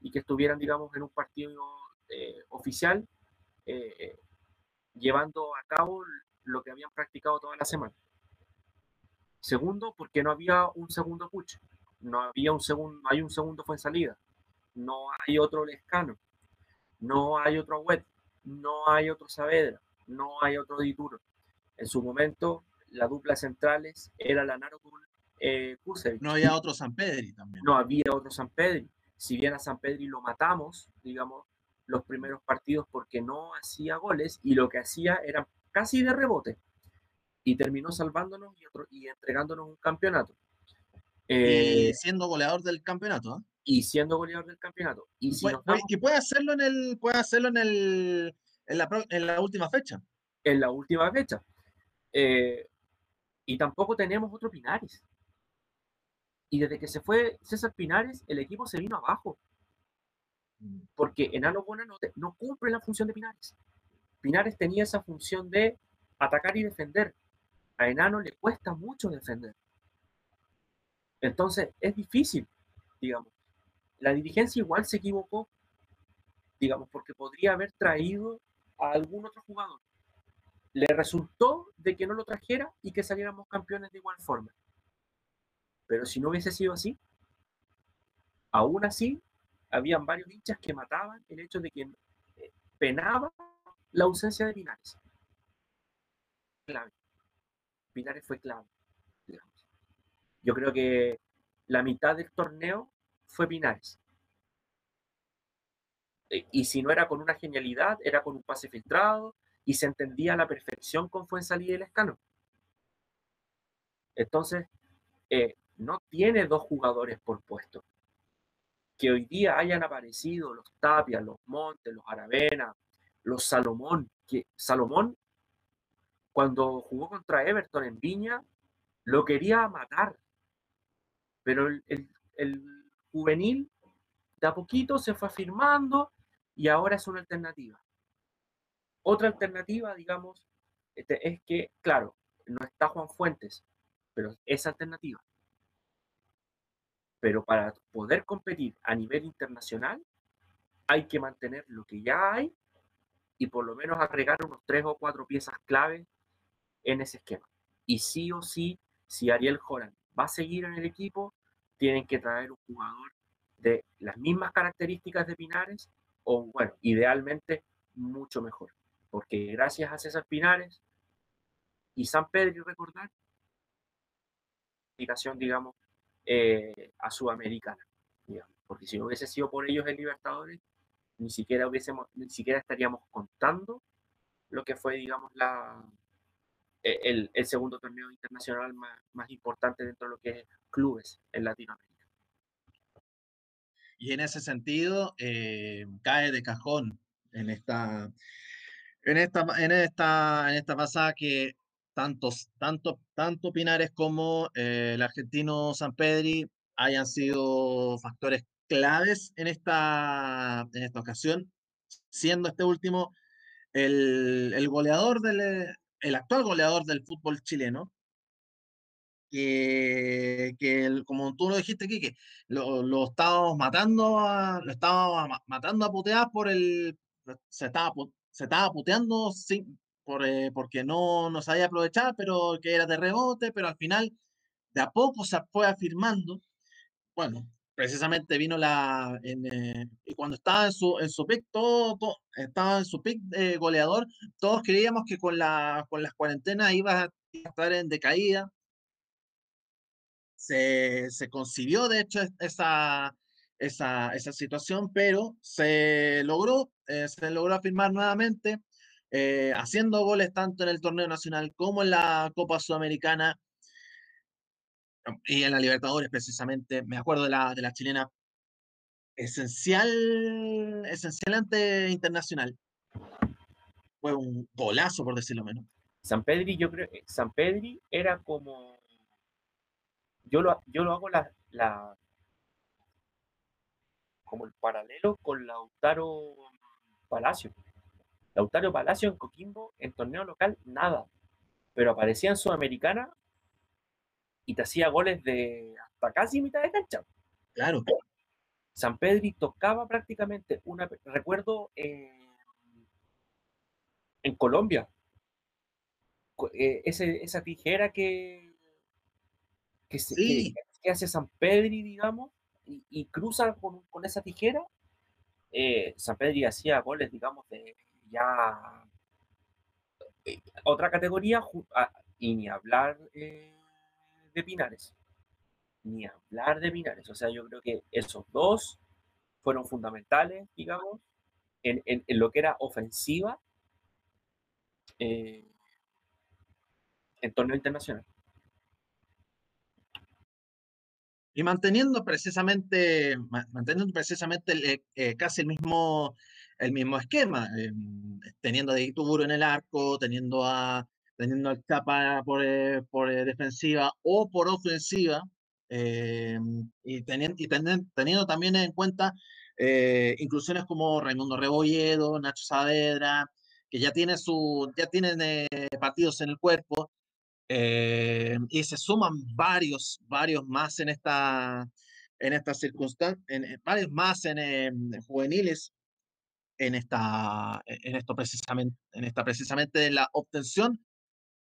y que estuvieran, digamos, en un partido eh, oficial, eh, llevando a cabo lo que habían practicado toda la semana. Segundo, porque no había un segundo puche, no había un segundo, hay un segundo fue en salida, no hay otro Lescano, no hay otro Wet, no hay otro Saavedra, no hay otro Dituro. En su momento, la dupla centrales era la Narotul eh, No había otro San Pedri también. No había otro San Pedri. Si bien a San Pedri lo matamos, digamos, los primeros partidos porque no hacía goles y lo que hacía era casi de rebote. Y terminó salvándonos y, entregándonos un campeonato. Eh, siendo goleador del campeonato. ¿eh? Y siendo goleador del campeonato. Y si que puede hacerlo en el, puede hacerlo en el en la, en la última fecha. En la última fecha. Eh, y tampoco tenemos otro Pinares. Y desde que se fue César Pinares, el equipo se vino abajo. Porque Enano Buenanote no cumple la función de Pinares. Pinares tenía esa función de atacar y defender. A Enano le cuesta mucho defender. Entonces es difícil, digamos. La dirigencia igual se equivocó, digamos, porque podría haber traído a algún otro jugador le resultó de que no lo trajera y que saliéramos campeones de igual forma. Pero si no hubiese sido así, aún así, habían varios hinchas que mataban el hecho de que eh, penaba la ausencia de Pinares. Clave. Pinares fue clave, Yo creo que la mitad del torneo fue Pinares. Eh, y si no era con una genialidad, era con un pase filtrado, y se entendía a la perfección con Fuensalida y el Escano. Entonces, eh, no tiene dos jugadores por puesto. Que hoy día hayan aparecido los Tapia, los Montes, los Aravena, los Salomón, Salomón, cuando jugó contra Everton en Viña, lo quería matar. Pero el, juvenil de a poquito se fue afirmando y ahora es una alternativa. Otra alternativa, digamos, este, es que, claro, no está Juan Fuentes, pero es alternativa. Pero para poder competir a nivel internacional, hay que mantener lo que ya hay y por lo menos agregar unos tres o cuatro piezas clave en ese esquema. Y sí o sí, si Ariel Joran va a seguir en el equipo, tienen que traer un jugador de las mismas características de Pinares o, bueno, idealmente mucho mejor. Porque gracias a César Pinares y San Pedro, recordar, indicación, digamos, eh, a Sudamericana, porque si no hubiese sido por ellos el Libertadores, ni siquiera, hubiésemos, ni siquiera estaríamos contando lo que fue, digamos, la, el, el segundo torneo internacional más, más, importante dentro de lo que es clubes en Latinoamérica. Y en ese sentido, eh, cae de cajón en esta, en esta, en esta, en esta pasada que tantos, tanto, tanto Pinares como eh, el argentino San Pedri hayan sido factores claves en esta, en esta ocasión, siendo este último el, el goleador del, el actual goleador del fútbol chileno, que, que como tú lo dijiste, Kike, lo, lo estábamos matando a, lo estábamos matando a putear por el, se estaba se estaba puteando por, eh, porque no, no sabía aprovechar, pero que era de rebote, pero al final de a poco se fue afirmando. Bueno, precisamente vino la. Eh, y cuando estaba en su, en su pick, todo, estaba en su pick de goleador, todos creíamos que con, la, con las cuarentenas iba a estar en decaída. Se, se concibió, de hecho, esa, esa, esa situación, pero se logró, eh, se logró afirmar nuevamente, eh, haciendo goles tanto en el torneo nacional como en la Copa Sudamericana y en la Libertadores precisamente. Me acuerdo de la, de la chilena, esencial, esencial ante Internacional. Fue un golazo, por decirlo menos. San Pedri, yo creo, San Pedri era como, yo lo, yo lo hago la, la, como el paralelo con Lautaro Palacio. Lautaro Palacio en Coquimbo, en torneo local, nada. Pero aparecía en Sudamericana y te hacía goles de hasta casi mitad de cancha. Claro. San Pedri tocaba prácticamente una. Recuerdo en Colombia, eh, esa tijera que, que, hace San Pedri, digamos, y, cruza con, esa tijera. Eh, San Pedri hacía goles, digamos, de ya eh, otra categoría, y ni hablar de Pinares ni hablar de Pinares. O sea, yo creo que esos dos fueron fundamentales, digamos, en, lo que era ofensiva eh, en torneo internacional. Y manteniendo precisamente, manteniendo precisamente eh, eh, casi el mismo, el mismo esquema, teniendo a Dituro en el arco, teniendo a teniendo al Chapa por, por defensiva o por ofensiva, eh, y, teniendo, y teniendo, también en cuenta eh, inclusiones como Raimundo Rebolledo, Nacho Saavedra, que ya, tiene su, ya tienen eh, partidos en el cuerpo, y se suman varios, varios más en esta, en esta circunstancia, en, varios más en, juveniles en esta, en esto precisamente, en esta precisamente la obtención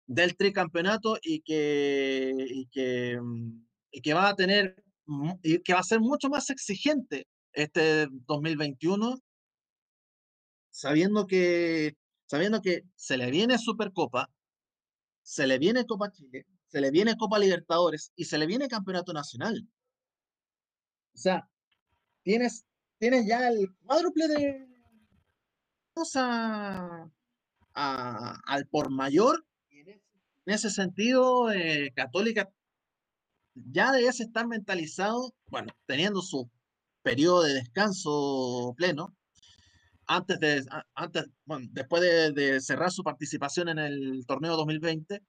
del tricampeonato y que, y que mm, y que va a tener y que va a ser mucho más exigente este 2021, sabiendo que, sabiendo que se le viene Supercopa, se le viene Copa Chile, se le viene Copa Libertadores y se le viene Campeonato Nacional. O sea, tienes, tienes ya el cuádruple de a, al por mayor. En ese sentido, eh, Católica ya debes estar mentalizado, bueno, teniendo su periodo de descanso pleno, antes de, antes, bueno, después de, cerrar su participación en el torneo 2020,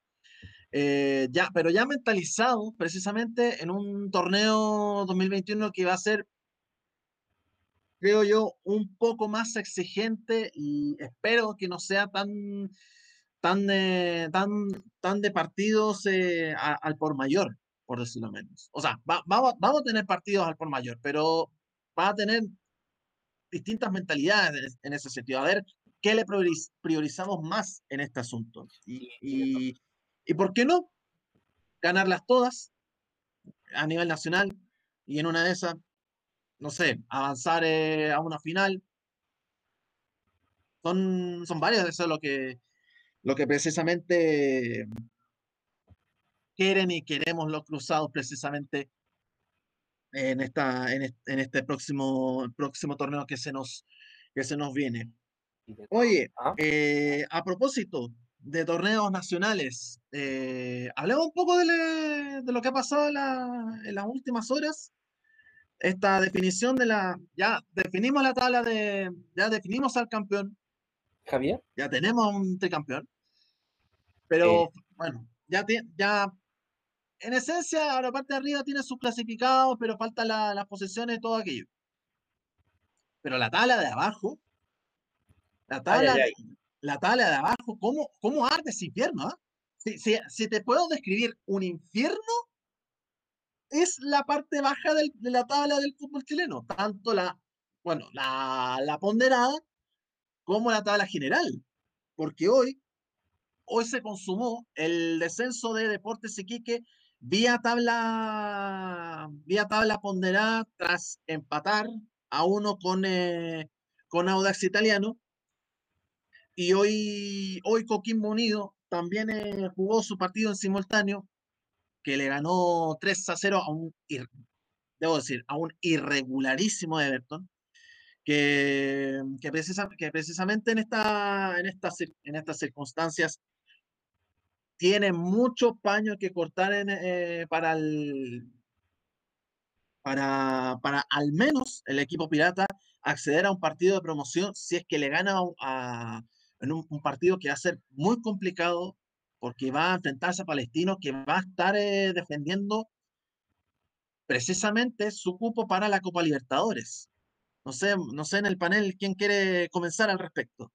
eh, ya, pero ya mentalizado precisamente en un torneo 2021 que va a ser, creo yo, un poco más exigente y espero que no sea tan, tan, tan, tan de partidos eh, al por mayor por decirlo menos. O sea, vamos, a tener partidos al por mayor, pero va a tener distintas mentalidades en, ese sentido. A ver qué le priorizamos más en este asunto. Y, y, por qué no ganarlas todas a nivel nacional y en una de esas, no sé, avanzar eh, a una final. Son, son varias, eso es lo que, lo que precisamente quieren y queremos los cruzados precisamente en, esta, en, este, próximo, próximo torneo que se nos, que se nos viene. Oye, ah. eh, a propósito de torneos nacionales, eh, hablemos un poco de, lo que ha pasado en, las últimas horas. Esta definición de la. Ya definimos la tabla de. Ya definimos al campeón. Javier. Ya tenemos un tricampeón. Pero eh. bueno, ya, ya en esencia, la parte de arriba tiene sus clasificados, pero faltan las posiciones y todo aquello. Pero la tabla de abajo, la tabla, La tabla de abajo, ¿cómo, cómo arde ese infierno? Ah? Si, te puedo describir un infierno, es la parte baja de la tabla del fútbol chileno. Tanto la, bueno, la, la ponderada como la tabla general. Porque hoy, hoy se consumó el descenso de Deportes Iquique vía tabla, vía tabla ponderada tras empatar a uno con, eh, con Audax Italiano. Y hoy, hoy Coquimbo Unido también eh, jugó su partido en simultáneo, que le ganó 3 a 0 a un, debo decir, a un irregularísimo Everton, que, que, precisamente en, esta, en, estas, en estas circunstancias tiene mucho paño que cortar eh, para, el, para, al menos el equipo pirata acceder a un partido de promoción si es que le gana a, en un, partido que va a ser muy complicado porque va a enfrentarse a Palestino que va a estar eh, defendiendo precisamente su cupo para la Copa Libertadores. No sé, no sé en el panel quién quiere comenzar al respecto.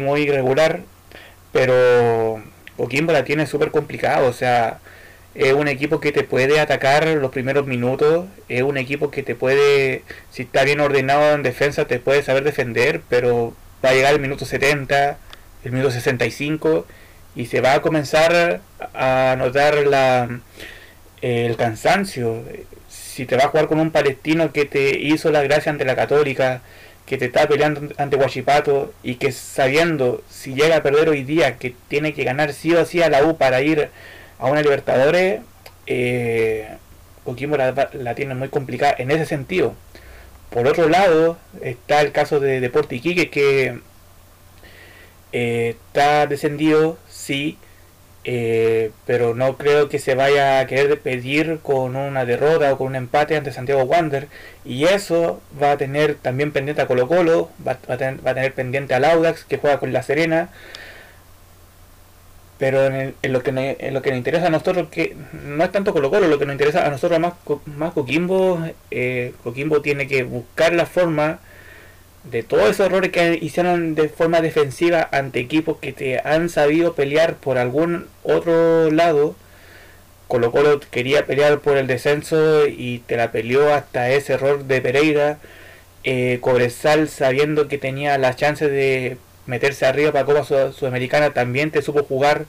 Muy irregular, pero Coquimbo la tiene súper complicado, o sea, es un equipo que te puede atacar los primeros minutos, es un equipo que te puede, si está bien ordenado en defensa, te puede saber defender, pero va a llegar el minuto 70, el minuto 65, y se va a comenzar a notar la, el cansancio. Si te va a jugar con un palestino que te hizo la gracia ante la católica, que te está peleando ante Guachipato y que sabiendo si llega a perder hoy día que tiene que ganar sí o sí a la U para ir a una Libertadores, eh, Coquimbo la, tiene muy complicada en ese sentido. Por otro lado, está el caso de Deporte Iquique que eh, está descendido, sí, eh, pero no creo que se vaya a querer pedir con una derrota o con un empate ante Santiago Wander. Y eso va a tener también pendiente a Colo Colo va, a, tener, pendiente al Audax que juega con La Serena. Pero en, lo que en lo que nos interesa a nosotros que no es tanto Colo Colo lo que nos interesa a nosotros más, más Coquimbo eh, Coquimbo tiene que buscar la forma de todos esos errores que hicieron de forma defensiva ante equipos que te han sabido pelear por algún otro lado. Colo Colo quería pelear por el descenso y te la peleó hasta ese error de Pereira. Eh, Cobresal sabiendo que tenía la chance de meterse arriba para Copa Sudamericana también te supo jugar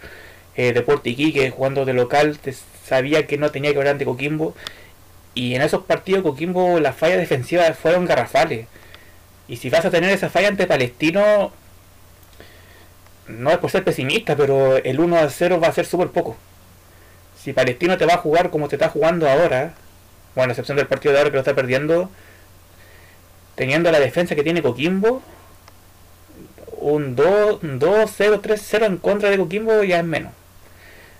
eh, Deporte jugando de local, te sabía que no tenía que ver ante Coquimbo y en esos partidos Coquimbo las fallas defensivas fueron garrafales y si vas a tener esa falla ante Palestino, no es por ser pesimista, pero el 1 a 0 va a ser súper poco. Si Palestino te va a jugar como te está jugando ahora, bueno, a excepción del partido de ahora que lo está perdiendo, teniendo la defensa que tiene Coquimbo, un 2-0, 3-0 en contra de Coquimbo ya es menos.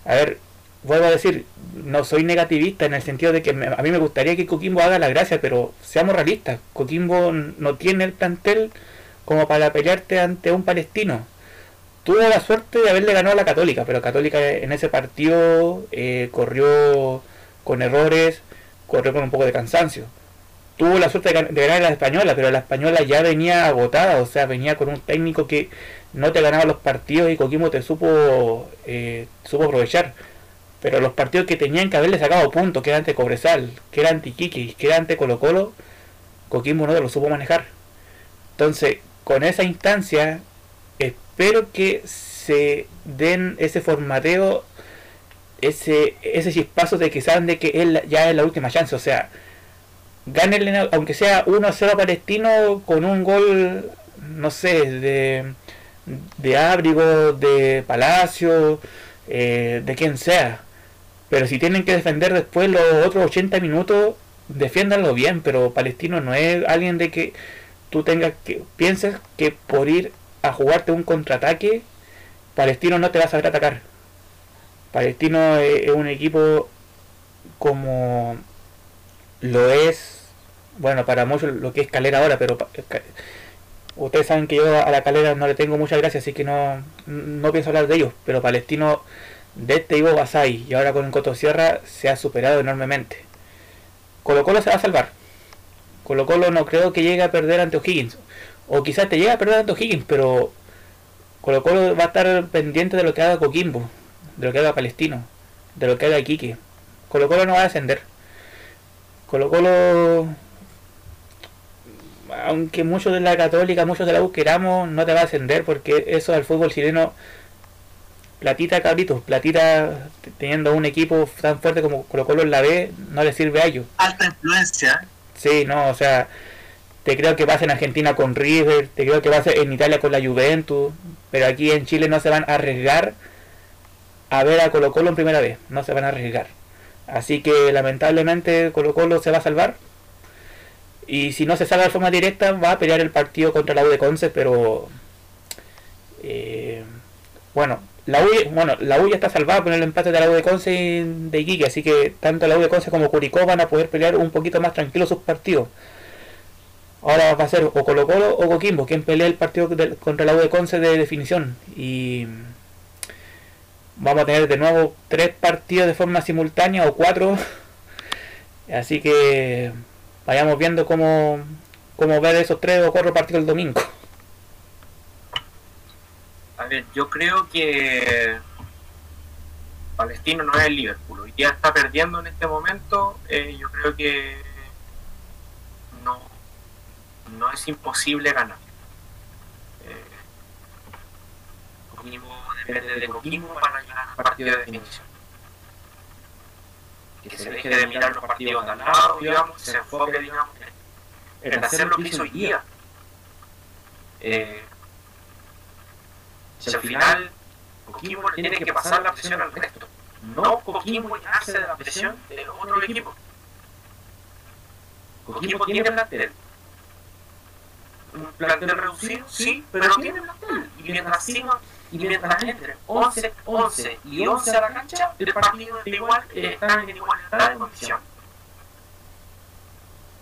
A ver, vuelvo a decir, no soy negativista en el sentido de que a mí me gustaría que Coquimbo haga la gracia, pero seamos realistas, Coquimbo no tiene el plantel como para pelearte ante un palestino. Tuvo la suerte de haberle ganado a la Católica, pero Católica en ese partido eh, corrió con errores, corrió con un poco de cansancio. Tuvo la suerte de, ganar a la española, pero la española ya venía agotada, o sea, venía con un técnico que no te ganaba los partidos y Coquimbo te supo, eh, supo aprovechar pero los partidos que tenían que haberle sacado puntos, que era ante Cobresal, que era ante Iquique, que era ante Colo Colo, Coquimbo no lo supo manejar. Entonces, con esa instancia, espero que se den ese formateo, ese, ese chispazo de que saben de que él ya es la última chance. O sea, gánenle, aunque sea 1-0 Palestino, con un gol, no sé, de, de Ábrigo, de Palacio, eh, de quien sea pero si tienen que defender después los otros 80 minutos, defiéndanlo bien. Pero Palestino no es alguien de que tú tengas que pienses que por ir a jugarte un contraataque, Palestino no te va a saber atacar. Palestino es, un equipo como lo es, bueno, para muchos lo que es Calera ahora, pero ustedes saben que yo a la Calera no le tengo mucha gracia, así que no, no pienso hablar de ellos, pero Palestino de este Ivo Basay y ahora con el Coto Sierra se ha superado enormemente. Colo Colo se va a salvar. Colo Colo no creo que llegue a perder ante O'Higgins. O quizás te llegue a perder ante O'Higgins, pero Colo Colo va a estar pendiente de lo que haga Coquimbo, de lo que haga Palestino, de lo que haga Iquique. Colo Colo no va a descender. Colo Colo, aunque muchos de la Católica, muchos de la U queramos, no te va a descender porque eso al fútbol chileno, platita cabritos, platita teniendo un equipo tan fuerte como Colo Colo en la B, no le sirve a ellos. Alta influencia. Sí, no, o sea, te creo que pasa en Argentina con River, te creo que pasa en Italia con la Juventus, pero aquí en Chile no se van a arriesgar a ver a Colo Colo en primera vez, no se van a arriesgar. Así que lamentablemente Colo Colo se va a salvar. Y si no se salva de forma directa, va a pelear el partido contra la U de Conce, pero... Eh, bueno, la U, bueno, la U ya está salvada con el empate de la U de Conce y de Iquique, así que tanto la U de Conce como Curicó van a poder pelear un poquito más tranquilos sus partidos. Ahora va a ser o Colo Colo o Coquimbo quien pelea el partido contra la U de Conce de definición. Y vamos a tener de nuevo tres partidos de forma simultánea o cuatro. Así que vayamos viendo cómo, cómo ver esos tres o cuatro partidos el domingo. Ver, yo creo que Palestino no es el Liverpool. Hoy día está perdiendo en este momento. Eh, yo creo que no, no es imposible ganar. Eh, depende de Coquimbo para llegar al partido de definición. Que se deje de mirar los partidos de al lado, digamos, se enfoque, digamos, en hacer lo que hizo hoy día. Eh, si al final Coquimbo tiene que pasar la presión al resto, no Coquimbo llenarse de la presión de los otros equipos. Coquimbo tiene plantel. Un plantel reducido, sí, pero tiene plantel. Y mientras siga y mientras entre 11, 11 y 11 a la cancha, el partido de igual, están en igualdad de condición.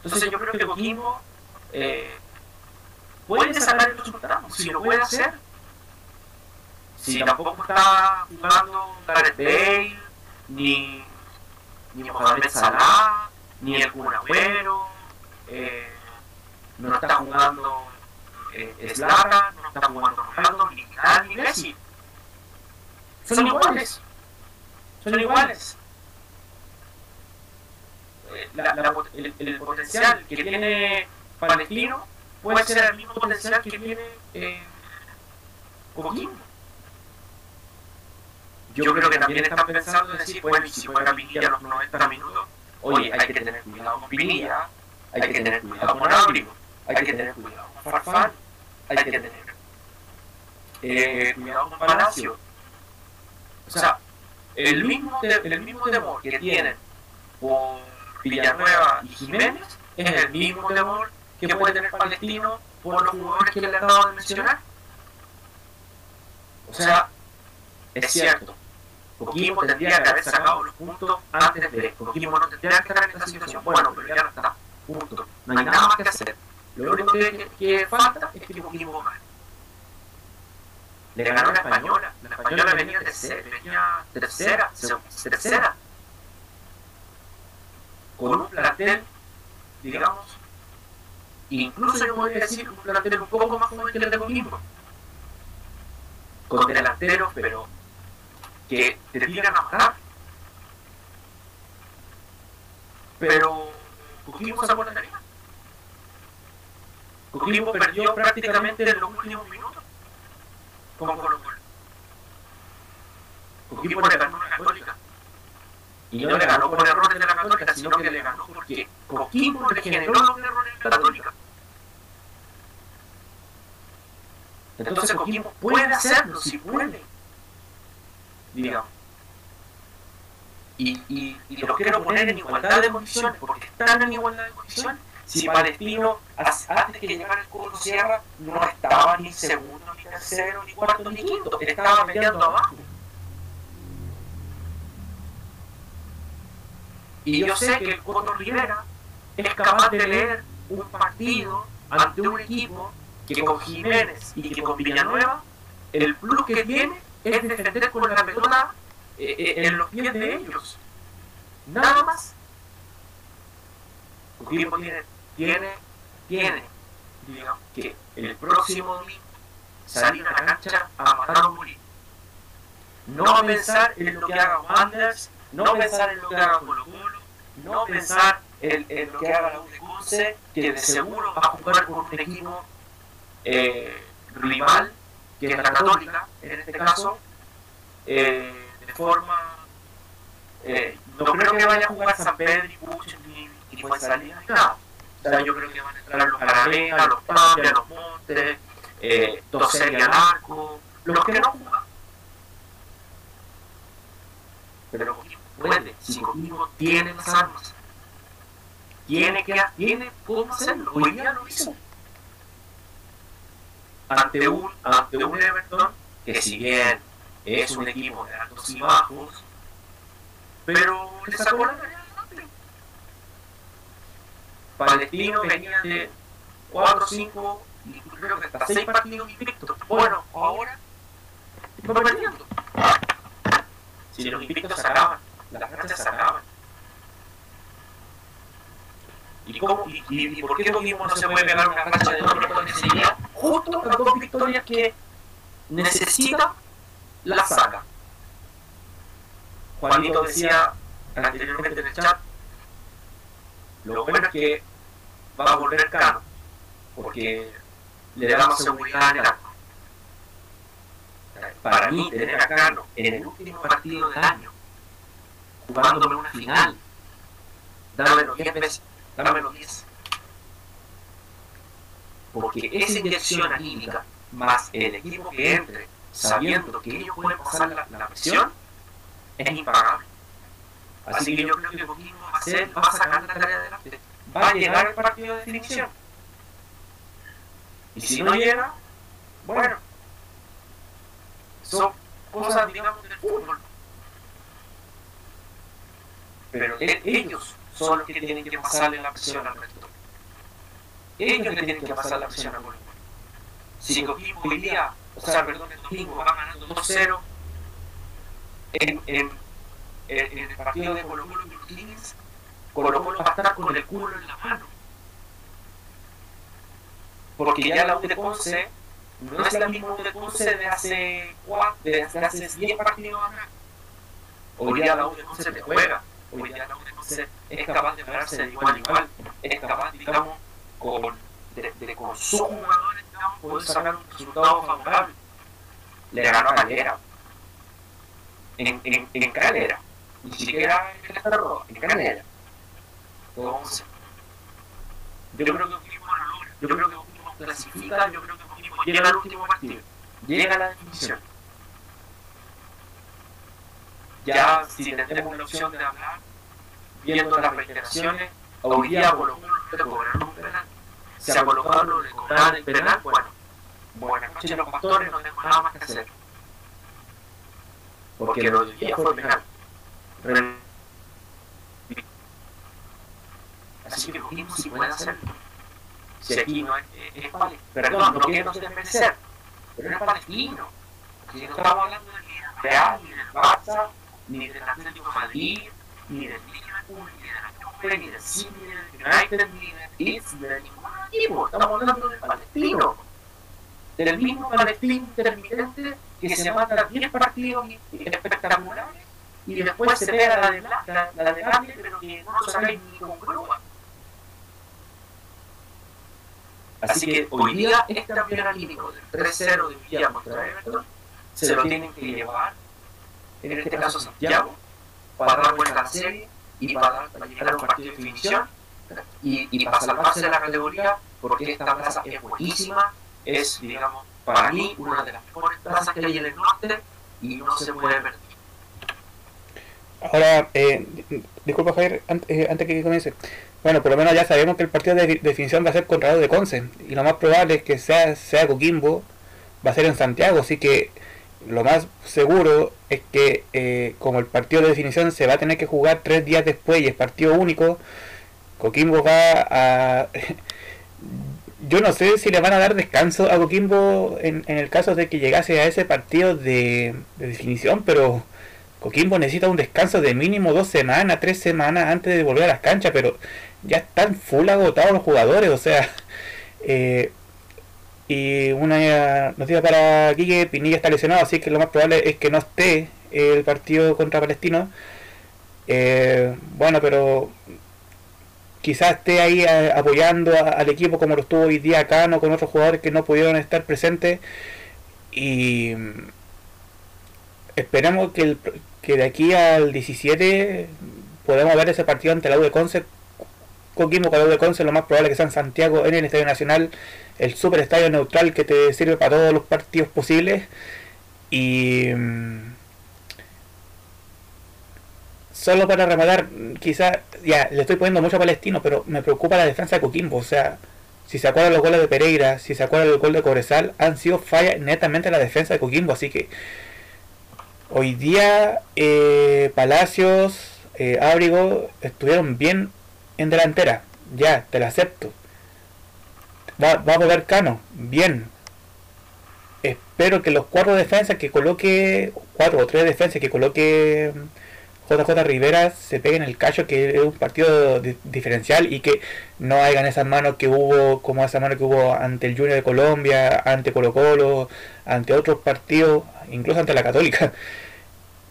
Entonces yo creo que Coquimbo eh, puede sacar el resultado, si lo puede hacer, si tampoco está jugando Gareth Bale, ni, ni Mohamed Salah, ni el Kun Agüero, eh, no está jugando eh, Zlatan, no está jugando Ronaldo, ni Vidal, ni Messi. Son iguales. Son iguales. Eh, la, la, el, el, potencial que tiene Palestino puede ser el mismo potencial que tiene eh, Coquimbo. Yo creo que también están pensando en decir, bueno, si juega Pinilla los 90 minutos, oye, hay que tener cuidado con Pinilla, hay que tener cuidado con Ábrigo, hay que tener cuidado con Farfán, hay que tener eh, cuidado con Palacio. O sea, el mismo, el mismo temor que tienen por Villanueva y Jiménez es el mismo temor que puede tener Palestino por los jugadores que le acabo de mencionar. O sea, es cierto, Coquimbo tendría que haber sacado los puntos antes de Coquimbo no tendría que estar en esta situación. Bueno, pero ya no está. Punto. No hay nada más que hacer. Lo único que, falta es que Coquimbo gane. Le ganó la española. La española venía tercera, venía tercera, tercera. Con un plantel, digamos, incluso yo podría decir un plantel un poco más joven que el de Coquimbo. Con delanteros, pero que te tiran a matar. Pero Coquimbo sacó la tarea. Coquimbo perdió prácticamente en los últimos minutos con Colo Colo. Coquimbo le ganó a la Católica. Y no le ganó por errores de la Católica, sino que le ganó porque Coquimbo le generó los errores de la Católica. Entonces Coquimbo puede hacerlo, si puede. Digamos. Y, y, y los quiero poner en igualdad de condiciones, porque están en igualdad de condiciones. si Palestino, antes que llegara el Colo Sierra, no estaba ni segundo, ni tercero, ni cuarto, ni quinto, estaba peleando abajo. Y yo sé que el Coto Rivera es capaz de leer un partido ante un equipo que con Jiménez y que con Villanueva, el plus que tiene es defender con la pelota eh, eh, en los pies de ellos. Nada más. Coquimbo tiene, tiene, tiene, digamos, que el próximo domingo salir a la cancha a matar o morir. No pensar en lo que haga Wanderers, no pensar en lo que haga Colo Colo, no pensar en, en lo que haga la UDECUNCE, que de seguro va a jugar con un equipo eh, rival, que es la Católica, en este caso, eh, de forma... Eh, no creo que vaya a jugar San Pedro, ni Pucho, ni, ni nada. O sea, yo creo que van a entrar los Aravena, los Tapia, los Montes, eh, Toseri al arco, los que no juegan. Pero Coquimbo puede, si Coquimbo tiene las armas, tiene que tiene cómo hacerlo. Hoy día lo hizo. Ante un, ante un Everton que si bien es un equipo de altos y bajos, pero le sacó la tarea. Palestino venía de 4, 5, creo que hasta 6 partidos invictos. Bueno, ahora va perdiendo. Si los invictos se acaban, las canchas se ¿Y, cómo, y, por qué Coquimbo no se puede pegar una racha de dos victorias seguidas? Justo las dos victorias que necesita, las saca. Juanito decía anteriormente en el chat, lo bueno es que va a volver Cano, porque le da más seguridad el arco. Para mí, tener a Cano en el último partido del año, jugándome una final, dámelo 10 veces, dámelo 10. Porque esa inyección anímica, más el equipo que entre, sabiendo que ellos pueden pasar la, la presión, es impagable. Así que yo creo que Coquimbo va a, hacer, va a sacar la tarea adelante. Va a llegar el partido de definición. Y si no llega, bueno, son cosas, digamos, del fútbol. Pero ellos son los que tienen que pasarle la presión al resto. Ellos le tienen que pasar la presión al Coquimbo. Si Coquimbo hoy día, o sea, perdón, el domingo va ganando 2-0 en, en, en, el partido de Colo Colo Kings, Colo Colo va a estar con el culo en la mano. Porque ya la U de Conce no es la misma U de Conce de hace, de hace 10 partidos atrás. Hoy día la U de Conce te juega. Hoy día la U de Conce es capaz de pararse de igual a igual. Es capaz, digamos, con, de, de con sus jugadores, digamos, poder sacar un resultado favorable. Le ganó a Calera. En, en, en Calera. Ni siquiera en el Roja, en Calera. Entonces, yo creo que Coquimbo lo logra. Yo creo que Coquimbo clasifica. Yo creo que Coquimbo llega al último partido. Llega a la definición. Ya, si tenemos la opción de hablar, viendo las reiteraciones, hoy día le cobraron un penal. Si a Colo el penal, bueno, buenas noches los pastores, no tengo nada más que hacer. Porque lo de día fue penal. Así que Coquimbo sí puede hacerlo. Si aquí no es, es, es perdón, no quiero desmerecer, pero es palestino. Si no estamos hablando del Real, ni del Barça, ni del Atlético Madrid, ni del Liverpool, ni de la Juve, ni del City, ni del United, ni del Leeds, ni de ningún equipo. Estamos hablando del palestino. Del mismo palestino intermitente que se mata 10 partidos espectaculares y después se pega la de, la, la de pero que no sacáis ni con grúa. Así que hoy día este campeón anímico del 3-0 de Villa contra Everton se lo tienen que llevar, en este caso Santiago, para dar vuelta a la serie y para, dar, para llegar a un partido de definición y, y para salvarse de la categoría, porque esta plaza es buenísima, es, digamos, para mí una de las mejores plazas que hay en el norte y no se puede perder. Ahora, eh, disculpa Javier, antes, eh, antes que comience. Bueno, por lo menos ya sabemos que el partido de definición va a ser contra de Conce. Y lo más probable es que sea, sea Coquimbo, va a ser en Santiago. Así que lo más seguro es que eh, como el partido de definición se va a tener que jugar tres días después y es partido único, Coquimbo va a... Yo no sé si le van a dar descanso a Coquimbo en, en el caso de que llegase a ese partido de, de definición, pero Coquimbo necesita un descanso de mínimo dos semanas, tres semanas antes de volver a las canchas, pero ya están full agotados los jugadores, o sea, eh, y una noticia para Quique, Pinilla está lesionado, así que lo más probable es que no esté el partido contra Palestino. Eh, bueno, pero quizás esté ahí apoyando al equipo como lo estuvo hoy día acá, no con otros jugadores que no pudieron estar presentes. Y esperemos que, el, que de aquí al 17 podamos ver ese partido ante la U de Conce. Coquimbo U de Conce, lo más probable que sea Santiago, en el Estadio Nacional, el super estadio neutral que te sirve para todos los partidos posibles. Y mm, solo para rematar, quizás, ya, le estoy poniendo mucho a Palestino, pero me preocupa la defensa de Coquimbo. O sea, si se acuerdan los goles de Pereira, si se acuerdan el gol de Cobresal, han sido fallas netamente en la defensa de Coquimbo. Así que hoy día eh, Palacios, eh, Ábrigo estuvieron bien en delantera. Ya, te lo acepto. Va, va a poder Cano, bien. Espero que los cuatro defensas que coloque, cuatro o tres defensas que coloque JJ Rivera se pegue en el cacho que es un partido diferencial y que no hagan esas manos que hubo, como esa mano que hubo ante el Junior de Colombia, ante Colo Colo, ante otros partidos, incluso ante la Católica.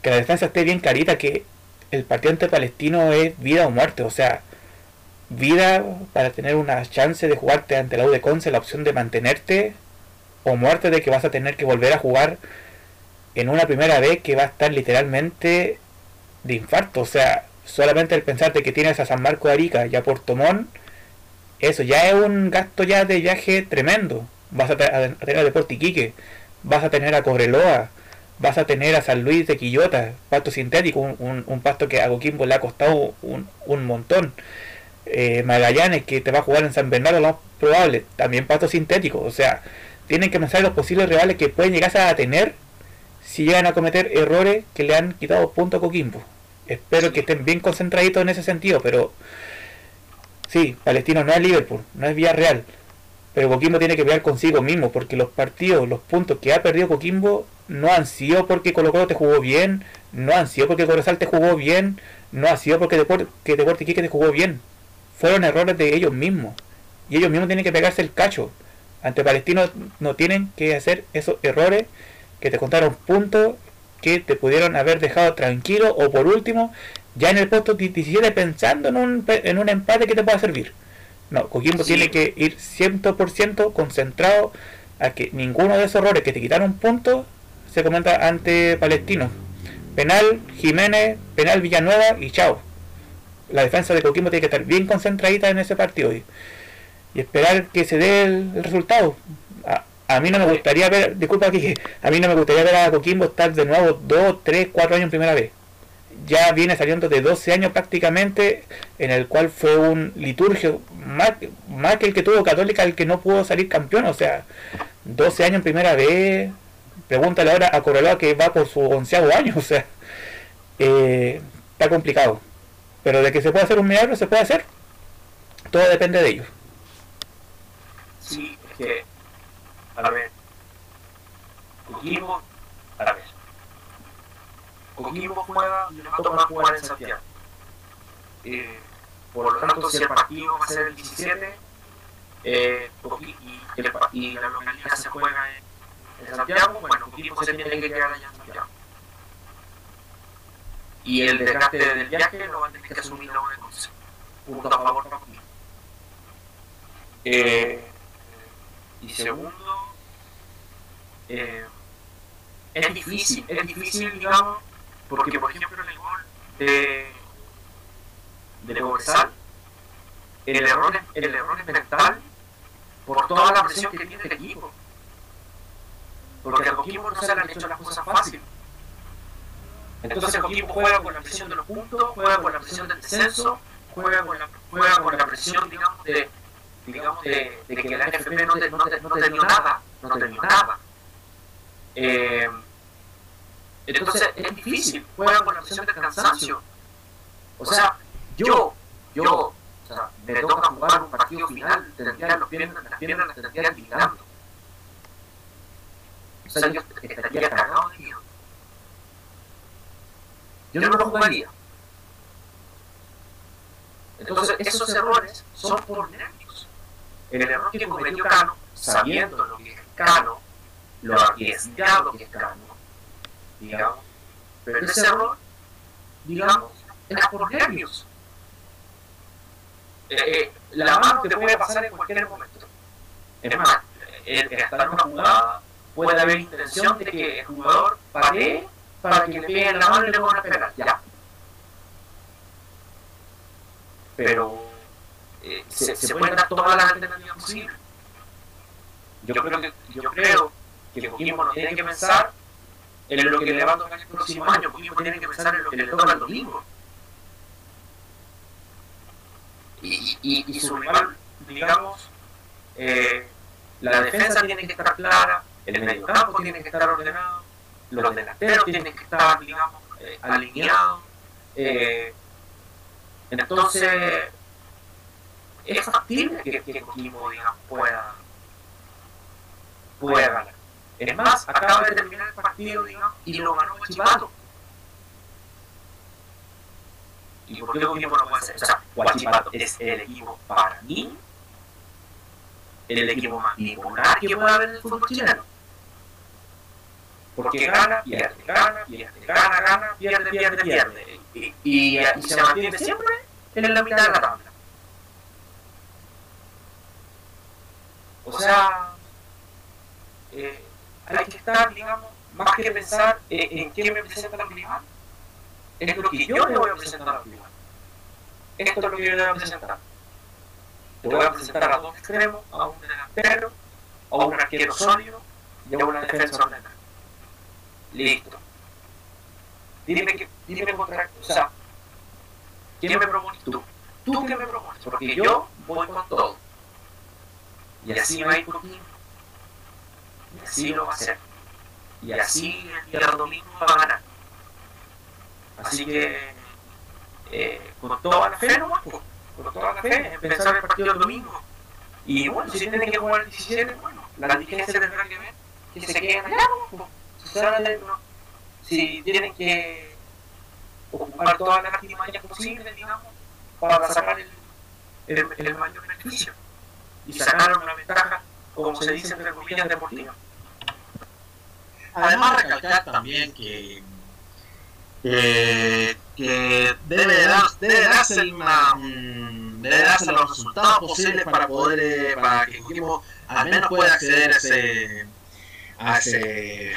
Que la defensa esté bien clarita que el partido ante Palestino es vida o muerte, o sea, vida para tener una chance de jugarte ante la U de Conce, la opción de mantenerte, o muerte de que vas a tener que volver a jugar en una primera vez que va a estar literalmente de infarto. O sea, solamente el pensarte que tienes a San Marco de Arica y a Puerto Montt, eso ya es un gasto ya de viaje tremendo. Vas a, tener a Deporte vas a tener a Cobreloa, vas a tener a San Luis de Quillota, pasto sintético, un, pasto que a Coquimbo le ha costado un, montón. Eh, Magallanes, que te va a jugar en San Bernardo, lo más probable, también pasto sintético. O sea, tienen que pensar los posibles rivales que pueden llegar a tener si llegan a cometer errores que le han quitado puntos a Coquimbo. Espero que estén bien concentraditos en ese sentido, pero sí, Palestino no es Liverpool, no es Villarreal, pero Coquimbo tiene que pelear consigo mismo, porque los partidos, los puntos que ha perdido Coquimbo no han sido porque Colo Colo te jugó bien, no han sido porque Corozal te jugó bien, no ha sido porque Deporte, que Deporte Iquique te jugó bien. Fueron errores de ellos mismos. Y ellos mismos tienen que pegarse el cacho. Ante Palestino no tienen que hacer esos errores que te contaron puntos que te pudieron haber dejado tranquilo o por último ya en el puesto 17 pensando en un, en un empate que te pueda servir. No, Coquimbo tiene que ir 100% concentrado a que ninguno de esos errores que te quitaron puntos se comenta ante Palestino. Penal Jiménez, penal Villanueva y chao. La defensa de Coquimbo tiene que estar bien concentradita en ese partido y, esperar que se dé el resultado. A mí no me gustaría ver, disculpa aquí, a mí no me gustaría ver a Coquimbo estar de nuevo 2, 3, 4 años en primera vez. Ya viene saliendo de 12 años prácticamente, en el cual fue un liturgio más, más que el que tuvo Católica, el que no pudo salir campeón. O sea, 12 años en primera vez. Pregúntale ahora a Correloa que va por su onceavo año. O sea, eh, está complicado. Pero de que se puede hacer un milagro, se puede hacer. Todo depende de ellos. Sí, es que a ver, Coquimbo, a ver, Coquimbo juega le va a jugar en Santiago. Eh, por lo tanto, si el partido va a ser el 17, eh, y, la localidad se juega en, Santiago, bueno, Coquimbo se tiene que quedar allá en Santiago. Y el desgaste del viaje lo va a tener que asumir la UNECON. Punto a favor para Coquimbo. Eh, y segundo, eh, es difícil, es difícil, digamos, porque por ejemplo en el gol de, de Cobresal, el error, es, el error es mental por toda la presión que tiene el equipo. Porque al Coquimbo no se le han hecho las cosas fáciles. Entonces el Coquimbo juega con la presión de los puntos, juega con la presión del descenso, juega con la, juega con la presión, digamos, de, digamos de, de que la NFP no, te, no, te, no terminó nada, no terminó nada. Eh, entonces es difícil, juegan con la presión del cansancio. O sea, yo, yo, o sea, me toca jugar un partido final, tendría los piernas, las piernas las tendría tirando. O sea, yo estaría cagado de miedo. Yo no lo jugaría. Entonces, esos errores son por nervios. El error que cometió Cano, sabiendo lo que es Cano, lo arriesgado que es Cano, digamos, pero ese error, digamos, era por nervios. Eh, eh, la mano te puede pasar en cualquier momento. Es más, el estar en una jugada puede haber intención de que el jugador patee para que le peguen la mano y le pongan a pegar. Ya. Pero eh, se, se pueden dar todas las alternativas posibles. Yo creo que, yo creo que Coquimbo no tiene que pensar en lo que le va a tocar el próximo año, Coquimbo tiene que pensar en lo que le toca el domingo. Y, y, y su rival, digamos, eh, la defensa tiene que estar clara, el medio campo tiene que estar ordenado, los delanteros tienen que estar, digamos, eh, alineados. Eh, entonces, es factible que, que Coquimbo, digamos, pueda, pueda ganar. Es más, acaba de terminar el partido, digamos, y lo ganó Guachipato. ¿Y por qué Coquimbo no puede ser? O sea, Guachipato es el equipo para mí, el equipo más bipolar que pueda haber en el fútbol chileno. Porque gana, pierde, gana, pierde, gana, gana, pierde, pierde, pierde. Y, y, y se mantiene siempre en la mitad de la tabla. O sea, eh, hay que estar, digamos, más que pensar eh, en qué me presenta el rival, es lo que yo le voy a presentar al rival. Esto es lo que yo le voy a presentar. Te voy a presentar a dos extremos, a un delantero, a un arquero sólido y a una defensa ordenada. Listo. Dime que, dime contra, o sea, ¿quién me propones tú? ¿Tú qué me propones? Porque yo voy con todo. Y así va a ir contigo. Y así lo va a hacer. Y así el día domingo va a ganar. Así que, eh, con toda la fe nomás, pues, con toda la fe, empezar el partido el domingo. Y bueno, si tienen que jugar el 17, bueno, la dirigencia tendrá que ver que se queden allá, pues, no, si tienen que ocupar todas las artimañas posibles, digamos, para sacar el, el, el mayor beneficio. Y sacar una ventaja, como se dice entre comillas, deportiva. Además, recalcar también que, que, que debe, dar, debe darse una, debe darse los resultados posibles para poder eh, para que Coquimbo al menos pueda acceder a ese a ese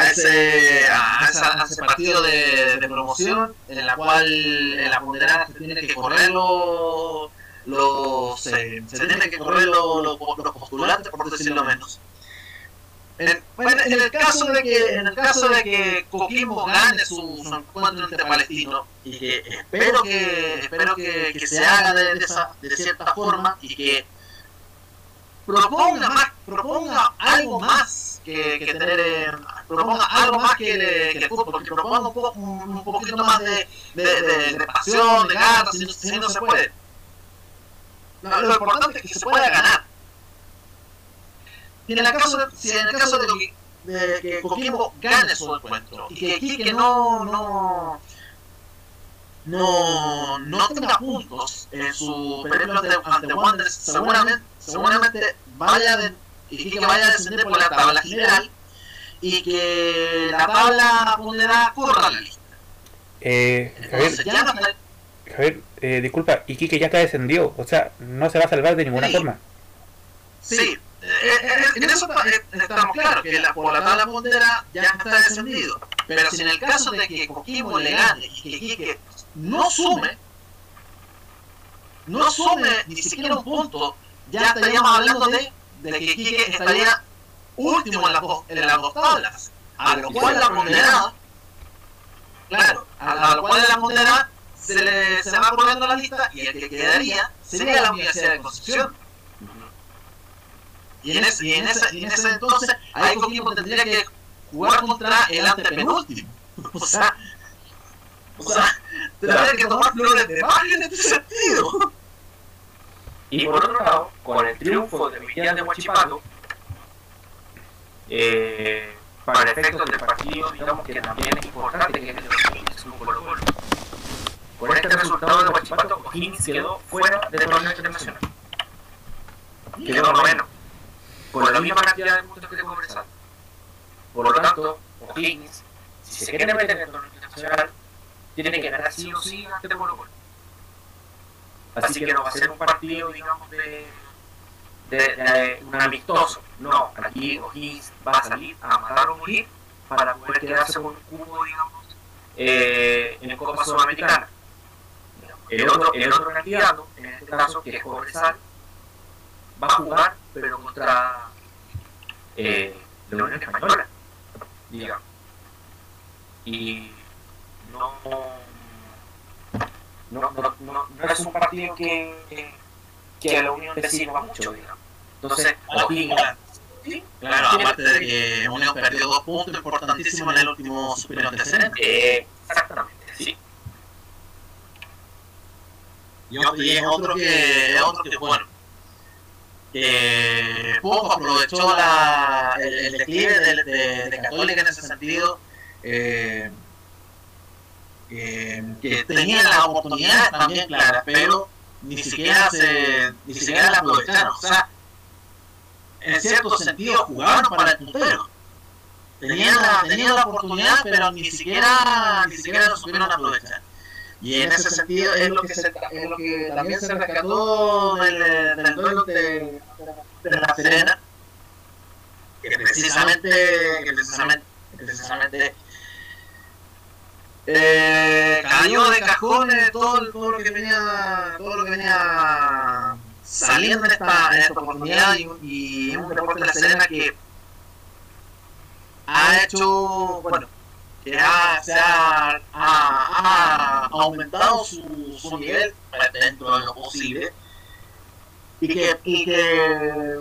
a ese, a esa- a ese partido de, de promoción en la cual en la ponderada se tiene que correr los los eh, se tienen que correr los, los, los postulantes por decirlo menos. en, bueno, en el caso de que en el caso de que Coquimbo gane su, su encuentro entre Palestino y que espero que espero que, que se haga de, de esa de cierta forma y que proponga más proponga algo más que, que tener eh, proponga algo más que, que el fútbol porque proponga un, poco, un, un poquito más de, de, de, de pasión de ganas si, no- si no se puede. lo, lo importante es que se pueda ganar. y en el caso de, si en el caso de que, de que Coquimbo gane su encuentro y que Quique no no no, no tenga puntos en su periodo ante, ante Wanderers, seguramente, seguramente vaya de, y Quique vaya a descender por la tabla general y que la tabla ponderada corra la lista. Eh, Javier, Entonces ya no está- Javier eh, disculpa, Iquique ya está descendido, o sea, no se va a salvar de ninguna Sí. forma. Sí, eh, eh, en eso eh, estamos claros, que la, por la tabla pondera ya está descendido. Pero si en el caso de que Coquimbo le gane y que Iquique no sume, no sume ni siquiera un punto, ya estaríamos hablando de, de que Iquique estaría último en las dos, en las dos tablas. A lo cual la ponderada, claro, a, lo cual la ponderada se, le, se va corriendo la lista y el que quedaría sería la Universidad de Concepción. Y en ese, y en ese, y en ese entonces, ahí Coquimbo tendría que jugar contra el antepenúltimo. O sea, o sea, tendría que tomar flores de magia en este sentido. Y por otro lado, con el triunfo de Millán de Huachipato, eh, para efectos del partido, digamos que también es importante que es un Colo Colo. Por este resultado de Guachipato, O'Higgins quedó fuera del torneo internacional. Quedó noveno, con la misma cantidad de puntos que tengo conversado. Por lo tanto, O'Higgins, si se quiere meter en el torneo internacional, tiene que ganar sí o sí ante Colo Colo. Así que no va a ser un partido, digamos, de, de, un amistoso. No, aquí O'Higgins va a salir a matar o morir para poder quedarse con un cubo, digamos, eh, en Copa Sudamericana. El otro, el otro candidato, en este caso, que es Cobresal, va a jugar, pero contra eh, la Unión Española, digamos. Y no, no, no, no, no es un partido que, que a la Unión le sirva mucho, digamos. Entonces, Sí, claro, aparte de que Unión perdió dos puntos importantísimos en el último superior antecedente. Eh, exactamente, sí. Y, es otro que, es otro que bueno, que poco aprovechó la, el, el declive de, de, de, Católica en ese sentido, eh, eh, que tenía las oportunidades también claras, pero ni siquiera se, ni siquiera la aprovecharon. O sea, en cierto sentido jugaron para el puntero. Tenían la, tenían la oportunidad, pero ni siquiera, ni siquiera lo supieron aprovechar. Y en ese sentido es lo que, se, es lo que también se rescató del, del duelo de, de la Serena, que precisamente, que precisamente, precisamente eh, cayó de cajones todo, todo lo que venía, todo lo que venía saliendo en esta, en esta oportunidad y, un deporte de la Serena que ha hecho, bueno, que ha, se ha, ha, ha aumentado su, su, nivel dentro de lo posible y que, y que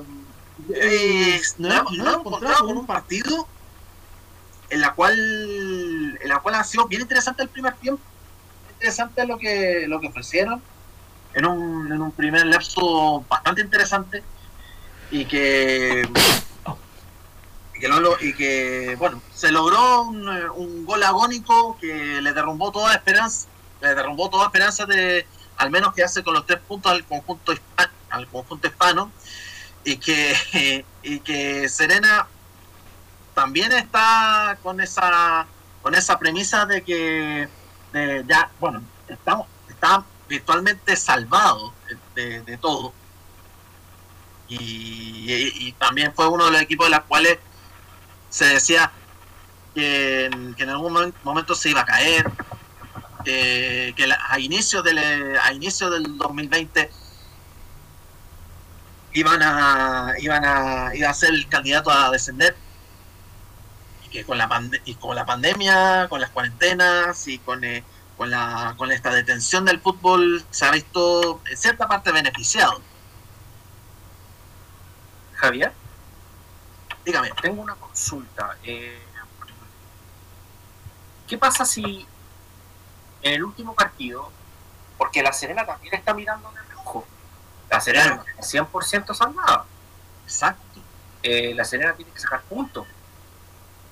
y hemos, nos hemos encontrado con un partido en la cual en la cual ha sido bien interesante el primer tiempo. Interesante lo que lo que ofrecieron. En un, en un primer lapso bastante interesante. Y que y que, y que bueno se logró un, un, gol agónico que le derrumbó toda esperanza le derrumbó toda esperanza de al menos quedarse con los tres puntos al conjunto hispano, al conjunto hispano. Y que y que Serena también está con esa con esa premisa de que ya bueno estamos está virtualmente salvado de, todo. Y, también fue uno de los equipos de los cuales se decía que en, que algún momento se iba a caer, que la, a inicios del a inicio del 2020 iban a iban a iba a ser el candidato a descender que con la pande y con la pandemia, con las cuarentenas y con eh, con la con esta detención del fútbol se ha visto en cierta parte beneficiado. Javier dígame. Tengo una consulta. Eh, ¿Qué pasa si en el último partido, porque la Serena también está mirando de reojo, la Serena es 100% salvada? Exacto. Eh, la Serena tiene que sacar puntos.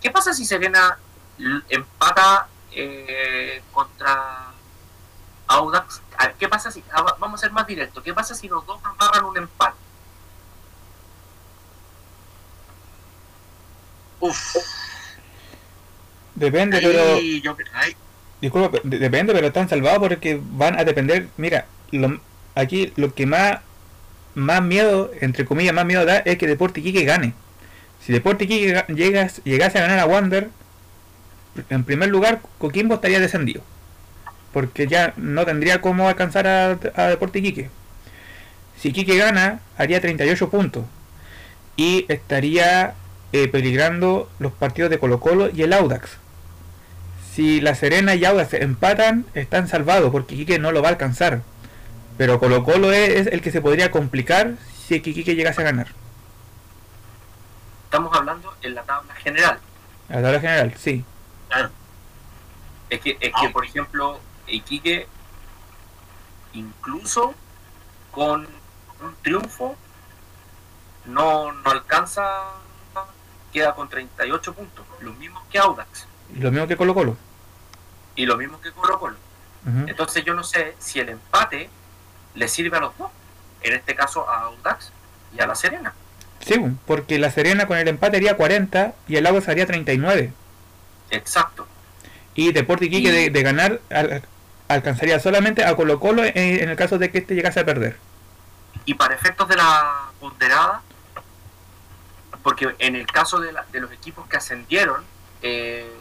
¿Qué pasa si Serena empata eh, contra Audax? ¿Qué pasa si, ah, vamos a ser más directos, qué pasa si los dos amarran un empate? Uf. Depende, Ahí, pero. yo, Disculpa, de- depende, pero están salvados porque van a depender. Mira, lo- aquí lo que más más miedo, entre comillas, más miedo da es que Deporte Iquique gane. Si Deporte Iquique ga- llegas, llegase a ganar a Wander, en primer lugar, Coquimbo estaría descendido. Porque ya no tendría cómo alcanzar a, a Deporte Iquique. Si Iquique gana, haría 38 puntos. Y estaría eh, peligrando los partidos de Colo Colo y el Audax. Si La Serena y Audax empatan, están salvados porque Iquique no lo va a alcanzar. Pero Colo Colo es, es el que se podría complicar si Iquique llegase a ganar. Estamos hablando en la tabla general. La tabla general, sí. claro. Es que, es Ah. que por ejemplo, Iquique, incluso con un triunfo, no, no alcanza queda con 38 puntos, los mismos que Audax. Y lo mismo que Colo Colo. Y lo mismo que Colo Colo. Entonces yo no sé si el empate le sirve a los dos. En este caso a Audax y a La Serena. Sí, porque La Serena con el empate haría 40 y el Audax haría 39. Exacto. Y Deporte Iquique de, de, ganar alcanzaría solamente a Colo Colo en, el caso de que este llegase a perder. Y para efectos de la ponderada, porque en el caso de, los equipos que ascendieron, eh,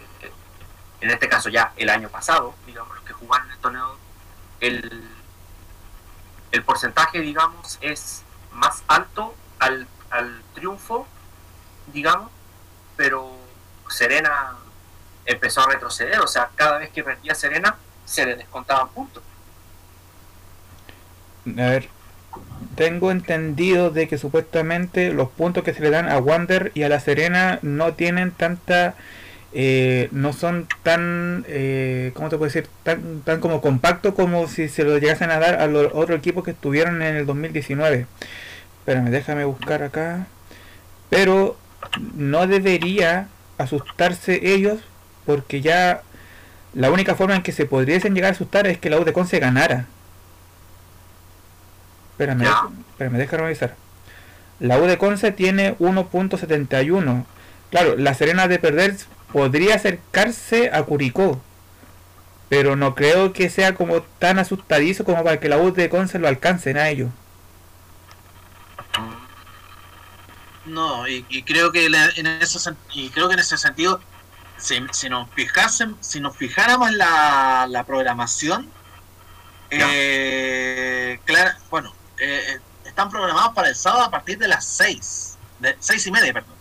en este caso ya el año pasado, digamos, los que jugaron el torneo, el, el porcentaje, digamos, es más alto al, al triunfo, digamos, pero Serena empezó a retroceder, o sea, cada vez que perdía Serena se le descontaban puntos. A ver, tengo entendido de que supuestamente los puntos que se le dan a Wander y a La Serena no tienen tanta... Eh, no son tan, eh, ¿cómo te puedo decir? Tan, tan como compacto como si se lo llegasen a dar a los otros equipos que estuvieron en el 2019. Espérame, déjame buscar acá. Pero no debería asustarse ellos porque ya la única forma en que se podrían llegar a asustar es que la U de Conce ganara. Espérame, espérame, déjame revisar. La U de Conce tiene 1.71. Claro, la Serena de perder podría acercarse a Curicó. Pero no creo que sea como tan asustadizo como para que la U de Conce lo alcancen a ellos. No, y, creo que en ese, y creo que en ese sentido si, nos fijasen, si nos fijáramos en la, la programación, eh, bueno, eh, están programados para el sábado a partir de las 6, de 6 y media, perdón,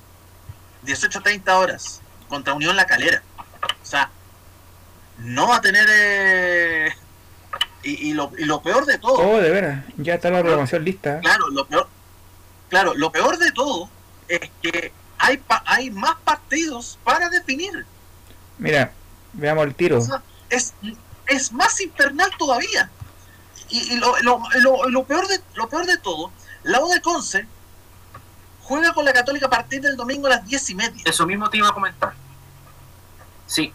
18.30 horas, contra Unión La Calera. O sea, no va a tener... Eh, y, lo, y lo peor de todo... Oh, de veras, ya está la programación lista. Claro, lo peor, claro, lo peor de todo es que hay, hay más partidos para definir. Mira, veamos el tiro. es, es más infernal todavía. Y, lo, lo, lo, peor de, lo peor de todo, la U de Conce juega con la Católica a partir del domingo a las diez y media. Eso mismo te iba a comentar. Sí.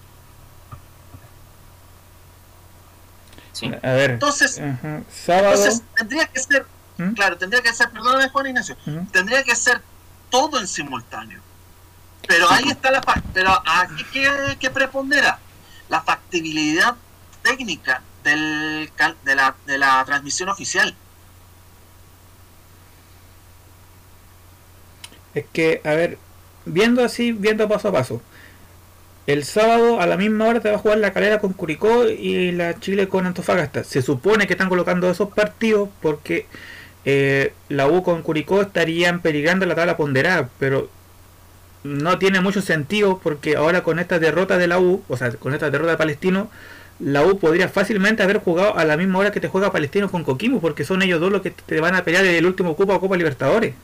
sí. A ver. Entonces, entonces tendría que ser, ¿Mm? claro, tendría que ser, perdóname Juan Ignacio, ¿Mm? tendría que ser todo en simultáneo. Pero ahí está la pero aquí que, que prepondera la factibilidad técnica del, de, la, de la transmisión oficial. Es que, a ver, viendo así, viendo paso a paso. El sábado a la misma hora te va a jugar la calera con Curicó y la Chile con Antofagasta. Se supone que están colocando esos partidos porque eh, la U con Curicó estarían peligrando la tabla ponderada, pero no tiene mucho sentido porque ahora con esta derrota de la U, o sea, con esta derrota de Palestino, la U podría fácilmente haber jugado a la misma hora que te juega Palestino con Coquimbo, porque son ellos dos los que te van a pelear el último Copa o Copa Libertadores.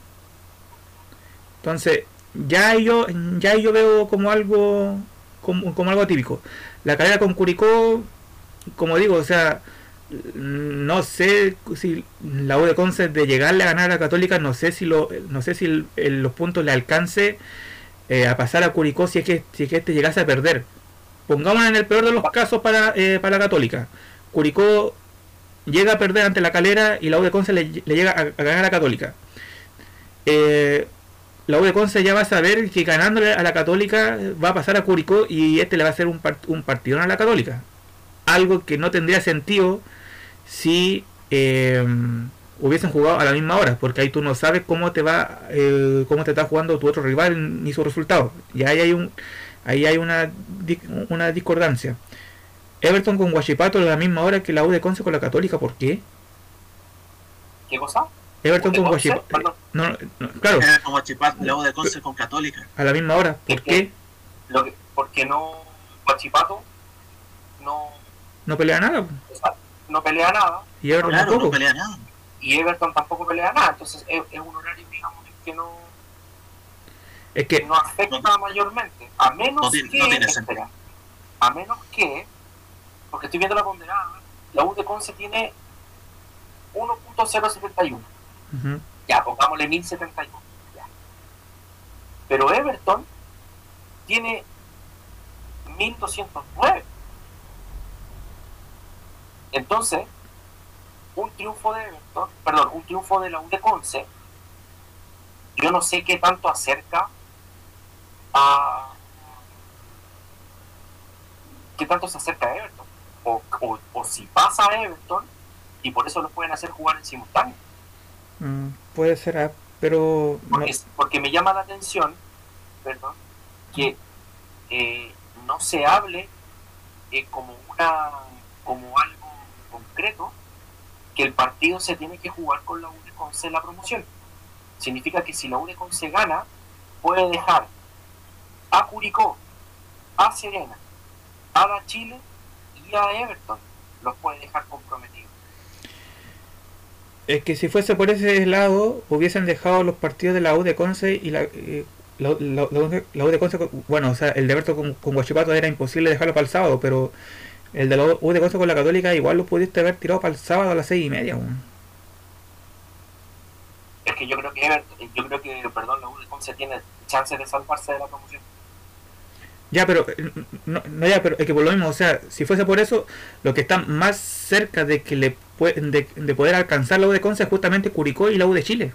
Entonces, ya yo, ya yo veo como algo como, como algo típico. La carrera con Curicó, como digo, o sea, no sé si la U de Conce de llegarle a ganar a Católica, no sé si lo, no sé si los puntos le alcance eh, a pasar a Curicó si es que si es que este llegase a perder. Pongámonos en el peor de los casos para, eh, para la Católica. Curicó llega a perder ante la Calera y la U de Conce le, llega a, ganar a la Católica. Eh, la U de Conce ya va a saber que ganándole a la Católica va a pasar a Curicó y este le va a hacer un, un partido a la Católica. Algo que no tendría sentido si eh, hubiesen jugado a la misma hora, porque ahí tú no sabes cómo te va, eh, cómo te está jugando tu otro rival ni su resultado. Y ahí hay un, ahí hay una, una discordancia. Everton con Guachipato a la misma hora que la U de Conce con la Católica, ¿por qué? ¿Qué cosa? Everton con Guachipato. No, no, claro. Con Guachipato, la U de Conce con Católica. A la misma hora, ¿por qué? Lo que, porque no Guachipato no no pelea nada. No pelea nada. Y Everton tampoco. No pelea nada. Y Everton tampoco pelea nada. Entonces es, un horario, digamos, que no. Es que. No afecta mayormente. A menos que. espera, a menos que. Porque estoy viendo la ponderada. La U de Conce tiene 1.071. Ya, pongámosle 1071. Ya. Pero Everton tiene 1209. Entonces, un triunfo de Everton, perdón, un triunfo de la U de Conce, yo no sé qué tanto acerca a qué tanto se acerca a Everton o, o, si pasa a Everton y por eso lo pueden hacer jugar en simultáneo. Mm, puede ser ah, pero porque, me llama la atención perdón que eh, no se hable eh, como una como algo que el partido se tiene que jugar con la U de Conce la promoción significa que si la U de Conce gana puede dejar a Curicó, a Serena, a la Chile y a Everton. Los puede dejar comprometidos. Es que si fuese por ese lado, hubiesen dejado los partidos de la U de Conce y la, eh, la, U de Conce, bueno, o sea, el de Everton con, con Guachipato era imposible dejarlo para el sábado, pero el de la U de Conce con la Católica igual lo pudiste haber tirado para el sábado a las seis y media. Es que yo creo que Everton, yo creo que, perdón, la U de Conce tiene chances de salvarse de la promoción. Ya, pero no, no, ya, pero es que por lo mismo, o sea, si fuese por eso, lo que está más cerca de que le de, de poder alcanzar la U de Conce es justamente Curicó y la U de Chile.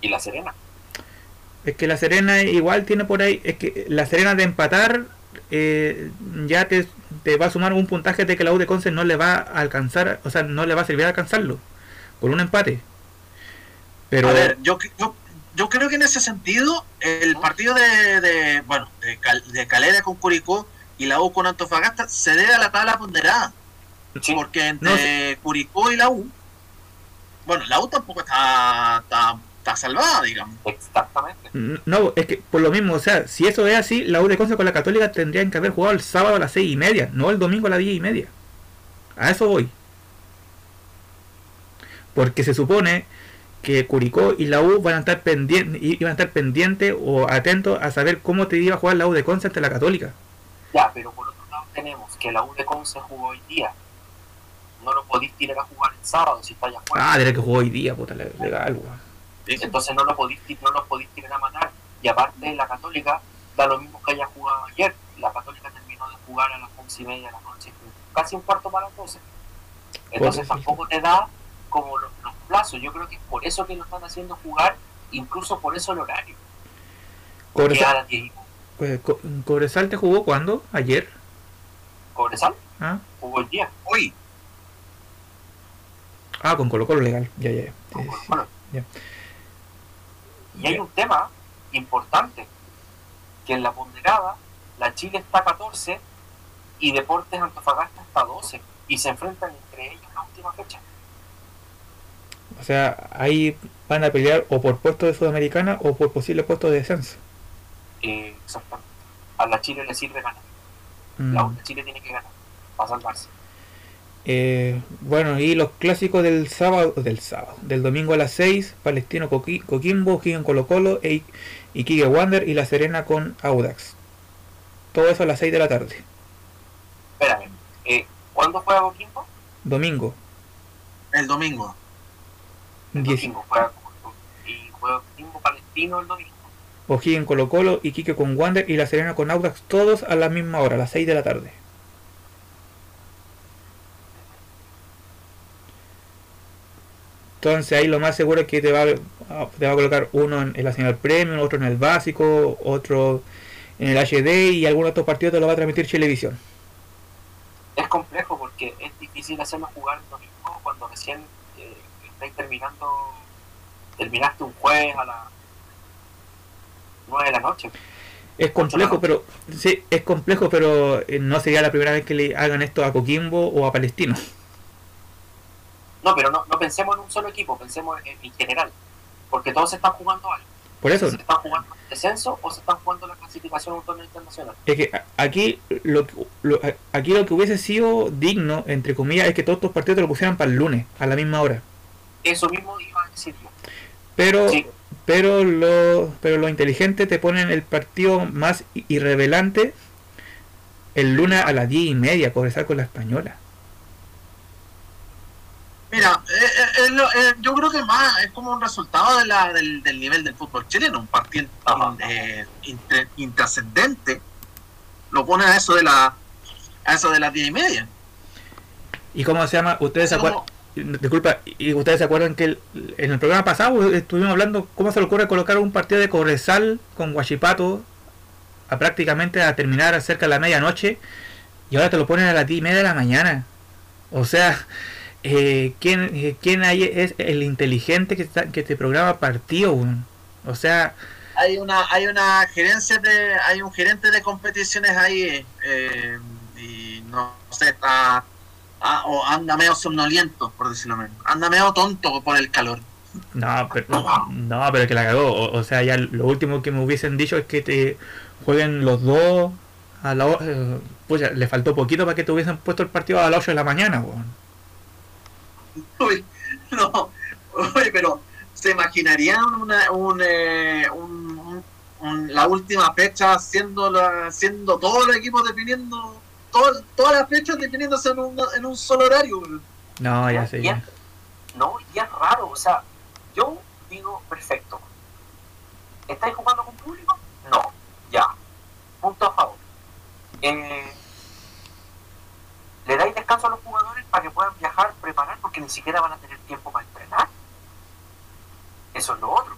¿Y la Serena? Es que la Serena igual tiene por ahí, es que la Serena de empatar eh, ya te, te, va a sumar un puntaje de que la U de Conce no le va a alcanzar, o sea, no le va a servir a alcanzarlo por un empate. Pero a ver, yo, yo yo creo que en ese sentido, el partido de, bueno, de, Calera con Curicó y la U con Antofagasta se debe a la tabla ponderada. Porque entre Curicó y la U, bueno, la U tampoco está, está, salvada, digamos. Exactamente. No, es que por lo mismo, o sea, si eso es así, la U de Conce con la Católica tendrían que haber jugado el sábado a las seis y media, no el domingo a las diez y media. A eso voy. Porque se supone que Curicó y la U van a estar pendientes iban a estar pendientes o atentos a saber cómo te iba a jugar la U de Conce ante la Católica. Ya, pero por otro lado tenemos que la U de Conce jugó hoy día. No lo podéis tirar a jugar el sábado si está allá afuera. Ah, diré que jugó hoy día, puta, legal, Entonces no lo podéis no lo podéis tirar a matar. Y aparte la Católica da lo mismo que haya jugado ayer. La Católica terminó de jugar a las once y media de la noche, casi un cuarto para las doce. Entonces tampoco te da como los, plazos. Yo creo que es por eso que lo están haciendo jugar, incluso por eso el horario. Cobresal, pues, ¿Cobresal te jugó cuándo? ¿Ayer? ¿Cobresal? ¿Ah? Jugó el día. Hoy. Ah, con Colo Colo legal. Ya, ya. ya. Y hay un tema importante, que en la ponderada la Chile está a 14 y Deportes Antofagasta está a 12 y se enfrentan entre ellos en la última fecha. O sea, ahí van a pelear o por puesto de Sudamericana o por posible puesto de descenso. Eh, exactamente. A la Chile le sirve ganar. La mm. Chile tiene que ganar para salvarse. Eh, bueno, y los clásicos del sábado, del sábado, del domingo a las 6, Palestino Coquimbo, Gigan Colo Colo e, Kike Wander y La Serena con Audax. Todo eso a las 6 de la tarde. Espérame, eh, ¿cuándo juega Coquimbo? Domingo. El domingo. Domingo juega, y juega Palestino el domingo. en Colo Colo, Iquique con Wander y La Serena con Audax, todos a la misma hora, a las 6 de la tarde. Entonces ahí lo más seguro es que te va, te va a colocar uno en, la señal premium, otro en el básico, otro en el HD y algunos otros partidos te lo va a transmitir Televisión. Es complejo porque es difícil hacerlo jugar el domingo cuando recién terminando, terminaste un jueves a las 9 de la noche. Es complejo, pero sí, es complejo, pero eh, no sería la primera vez que le hagan esto a Coquimbo o a Palestino. No, pero no, no pensemos en un solo equipo, pensemos en, general, porque todos se están jugando algo. Por eso. ¿Se están jugando el descenso o se están jugando la clasificación a un torneo internacional? Es que aquí lo, lo, aquí lo que hubiese sido digno, entre comillas, es que todos estos partidos te lo pusieran para el lunes, a la misma hora. Eso mismo iba a decir Pero, pero, lo, pero lo inteligente te ponen el partido más irrevelante el lunes a las diez y media, conversar con la española. Mira, eh, yo creo que más es como un resultado de la, del, del nivel del fútbol chileno, un partido intrascendente. Lo pone a eso de la a eso de las diez y media. ¿Y cómo se llama? Ustedes se acuerdan. Disculpa, ¿y ustedes se acuerdan que en el programa pasado estuvimos hablando cómo se le ocurre colocar un partido de Corresal con Guachipato a prácticamente a terminar cerca de la medianoche y ahora te lo ponen a las 10 y media de la mañana? O sea, eh, ¿quién, eh, ¿quién hay es el inteligente que, está, que te programa partido? O sea... Hay una, hay una gerencia de, hay un gerente de competiciones ahí eh, y no sé, está Ah, o anda medio somnoliento, por decirlo menos. Anda medio tonto por el calor. No, pero, no, pero que la cagó. O, sea, ya lo último que me hubiesen dicho es que te jueguen los dos a la Pues le faltó poquito para que te hubiesen puesto el partido a las 8 de la mañana, no. Uy, pero ¿se imaginarían una, un, eh, un, la última fecha siendo, la, siendo todos los equipos definiendo todas las fechas definiéndose en un, en un solo horario. No, ya sé. no, y es raro, o sea, yo digo, perfecto. ¿Estáis jugando con público? No, ya. Punto a favor. Eh, ¿Le dais descanso a los jugadores para que puedan viajar, preparar, porque ni siquiera van a tener tiempo para entrenar? Eso es lo otro.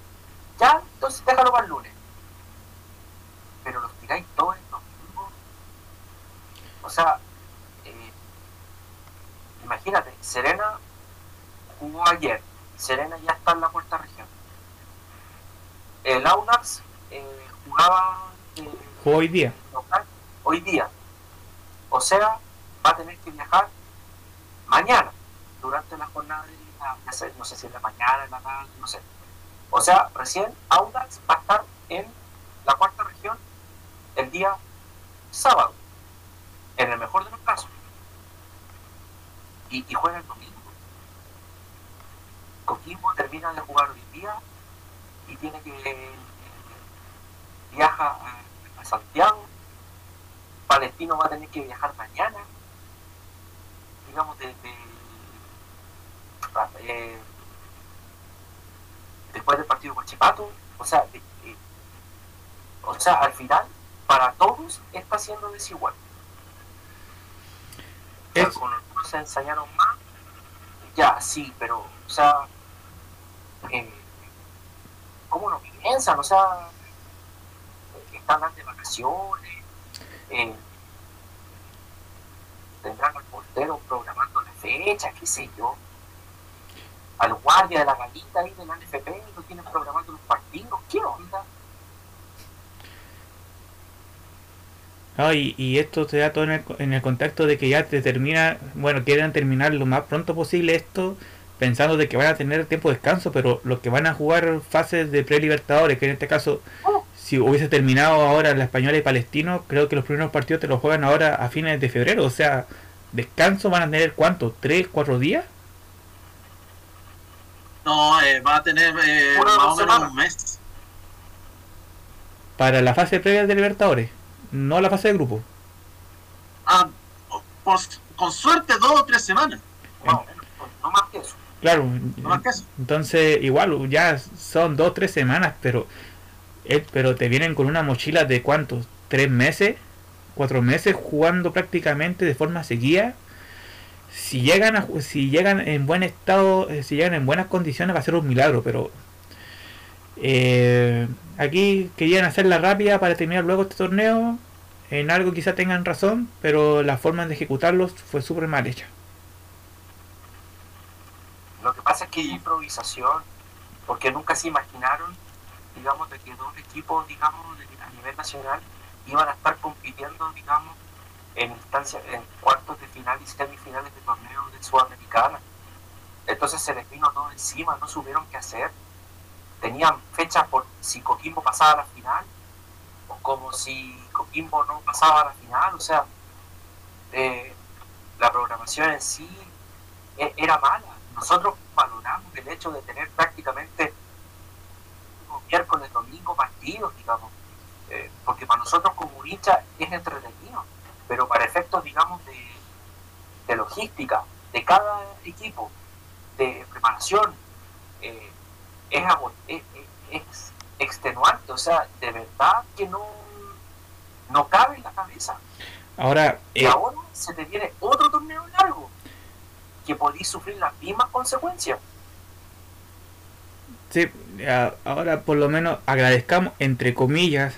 Ya, entonces déjalo para el lunes. Pero los tiráis todos o sea, eh, imagínate, Serena jugó ayer, Serena ya está en la cuarta región. El Audax eh, jugaba eh, hoy día. hoy día. O sea, va a tener que viajar mañana, durante la jornada de no sé si en la mañana, en la tarde, no sé. O sea, recién Audax va a estar en la cuarta región el día sábado en el mejor de los casos. Y, juega el domingo. Coquimbo termina de jugar hoy día y tiene que viaja a, a, Santiago. Palestino va a tener que viajar mañana. Digamos, desde eh, después del partido con Chipato. O sea, o sea, al final, para todos está siendo desigual. Con algunos se ensayaron más, ya, sí, pero, o sea, eh, ¿cómo no piensan? O sea, están de vacaciones, eh, tendrán al portero programando la fecha, qué sé yo. Al guardia de la galita ahí del NFP lo tienen programando los partidos, ¿qué onda? y, esto se da todo en el, contacto de que ya te termina, bueno, quieren terminar lo más pronto posible esto, pensando de que van a tener tiempo de descanso, pero los que van a jugar fases de pre-libertadores, que en este caso, si hubiese terminado ahora la española y palestino, creo que los primeros partidos te los juegan ahora a fines de febrero, o sea, descanso van a tener cuánto, tres, cuatro días. No, eh, va a tener eh, más o menos un mes. Para la fase previa de Libertadores no la fase de grupo. Ah, con suerte dos o tres semanas. No, no más que eso. Claro, entonces igual ya son dos o tres semanas, pero eh, pero te vienen con una mochila de cuántos, tres meses, cuatro meses jugando prácticamente de forma seguida. Si llegan a, si llegan en buen estado, eh, si llegan en buenas condiciones va a ser un milagro, pero eh, aquí querían hacerla rápida para terminar luego este torneo. En algo quizá tengan razón, pero la forma de ejecutarlos fue súper mal hecha. Lo que pasa es que hay improvisación, porque nunca se imaginaron, digamos, de que dos equipos, digamos, a nivel nacional iban a estar compitiendo, digamos, en instancias, en cuartos de final y semifinales de torneos de Sudamericana. Entonces se les vino todo encima, no supieron qué hacer tenían fechas por si Coquimbo pasaba a la final, o como si Coquimbo no pasaba a la final, o sea, eh, la programación en sí e, era mala. Nosotros valoramos el hecho de tener prácticamente miércoles, domingo partidos, digamos, eh, porque para nosotros como hincha es entretenido, pero para efectos, digamos, de, de logística de cada equipo, de preparación. Eh, es, es, es, extenuante, o sea, de verdad que no, no cabe en la cabeza. Ahora, y ahora se te viene otro torneo largo que podéis sufrir las mismas consecuencias. Ahora por lo menos agradezcamos, entre comillas,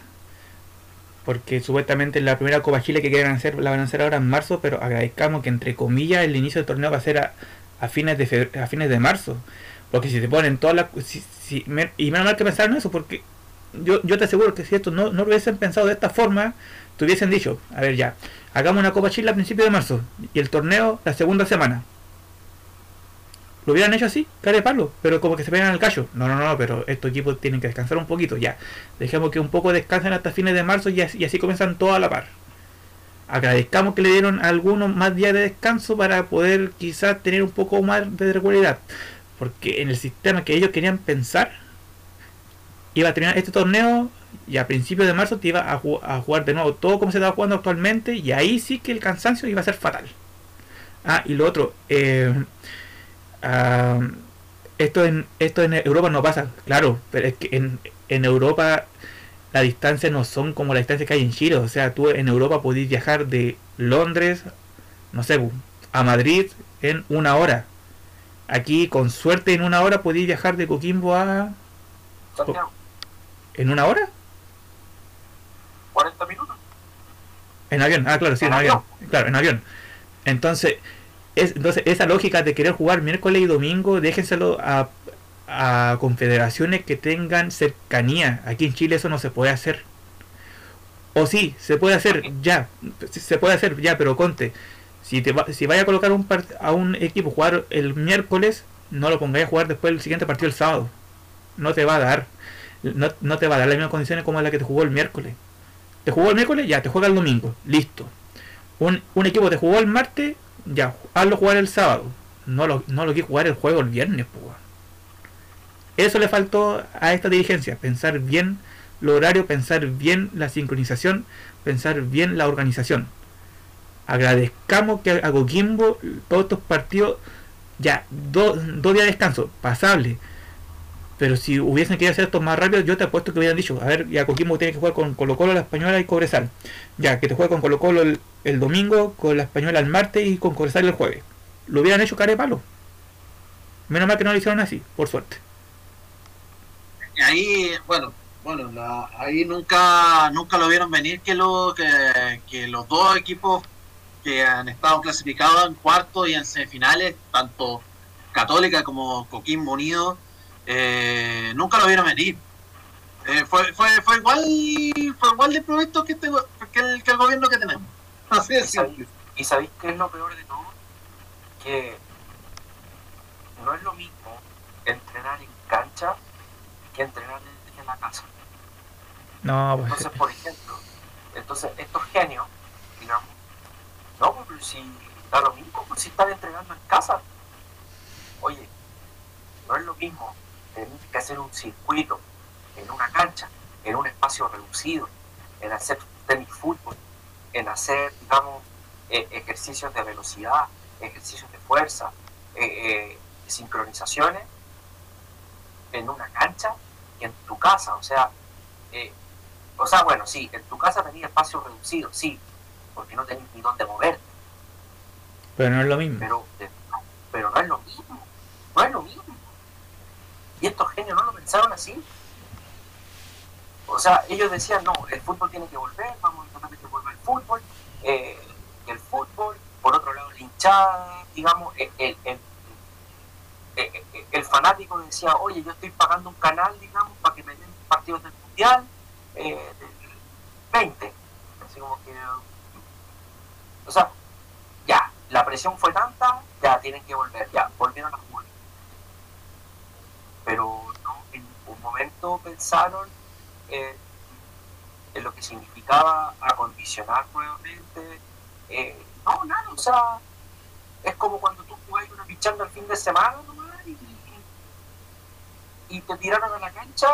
porque supuestamente la primera Copa Chile que quieren hacer la van a hacer ahora en marzo, pero agradezcamos que entre comillas el inicio del torneo va a ser a, fines de a fines de marzo. Porque si se ponen todas las... Si, y menos mal que pensaron eso, porque yo, yo te aseguro que si esto no, no lo hubiesen pensado de esta forma, te hubiesen dicho, a ver ya, hagamos una Copa Chile a principios de marzo y el torneo la segunda semana. Lo hubieran hecho así, cara de palo, pero como que se pegan al callo. No, no, no, pero estos equipos tienen que descansar un poquito, ya. Dejemos que un poco descansen hasta fines de marzo y así, y comienzan todo a la par. Agradezcamos que le dieron algunos más días de descanso para poder quizás tener un poco más de regularidad. Porque en el sistema que ellos querían pensar, iba a terminar este torneo y a principios de marzo te iba a, a jugar de nuevo todo como se estaba jugando actualmente y ahí sí que el cansancio iba a ser fatal. Ah, y lo otro, eh, esto, en, esto en Europa no pasa, claro, pero es que en, en Europa la distancia no son como la distancia que hay en Chile. O sea, tú en Europa podés viajar de Londres, no sé, a Madrid en una hora. Aquí, con suerte, en una hora podéis viajar de Coquimbo a. ¿En una hora? 40 minutos. En avión, ah, claro, sí, en, avión. Claro, en avión. Entonces, entonces, esa lógica de querer jugar miércoles y domingo, déjenselo a, a confederaciones que tengan cercanía. Aquí en Chile eso no se puede hacer. O sí, se puede hacer ya. Se puede hacer ya, pero conte. Si, te va, si vaya a colocar un a un equipo jugar el miércoles, no lo pongáis a jugar después del siguiente partido el sábado. No te va a dar. No, no te va a dar las mismas condiciones como la que te jugó el miércoles. Te jugó el miércoles, ya, te juega el domingo. Listo. Un, un equipo te jugó el martes, ya, hazlo jugar el sábado. No lo, no lo jugar el juego el viernes, pues. Eso le faltó a esta dirigencia, pensar bien lo horario, pensar bien la sincronización, pensar bien la organización. Agradezcamos que a Coquimbo todos estos partidos, ya, dos días de descanso, pasable. Pero si hubiesen querido hacer esto más rápido, yo te apuesto que hubieran dicho, a ver, ya Coquimbo tiene que jugar con Colo Colo, la Española y Cobresal. Ya, que te juegue con Colo Colo el, el domingo, con la Española el martes y con Cobresal el jueves. Lo hubieran hecho cara de palo. Menos mal que no lo hicieron así, por suerte. Ahí, bueno, bueno, la, ahí nunca nunca lo vieron venir que, lo, que, que los dos equipos que han estado clasificados en cuartos y en semifinales, tanto Católica como Coquimbo Unido, eh, nunca lo vieron venir. Eh, fue, fue, fue igual fue igual de proyecto que, este, que, el, que el gobierno que tenemos. Así es ¿Y sabéis qué es lo peor de todo? Que no es lo mismo entrenar en cancha que entrenar en la casa. No, pues... Entonces, por ejemplo, entonces estos genios, digamos, no, pues si da lo mismo, pues si están entrenando en casa. Oye, no es lo mismo tener que hacer un circuito en una cancha, en un espacio reducido, en hacer tenis fútbol, en hacer, digamos, eh, ejercicios de velocidad, ejercicios de fuerza, eh, eh, sincronizaciones en una cancha y en tu casa. O sea, o sea, bueno, sí, en tu casa tenías espacio reducido, sí, porque no tenías ni dónde moverte. Pero no es lo mismo. Pero, pero no es lo mismo. No es lo mismo. Y estos genios no lo pensaron así. O sea, ellos decían, no, el fútbol tiene que volver, vamos a tratar de que fútbol. Eh, el fútbol, por otro lado, la hinchada, digamos, el, el, el, fanático decía, oye, yo estoy pagando un canal, digamos, para que me den partidos del Mundial, eh, del 20. Así como que... O sea, ya, la presión fue tanta, ya tienen que volver, ya, volvieron a jugar pero no, en un momento pensaron en lo que significaba acondicionar nuevamente. Eh, no, nada, o sea, es como cuando tú jugás una pichanga el fin de semana nomás y, te tiraron a la cancha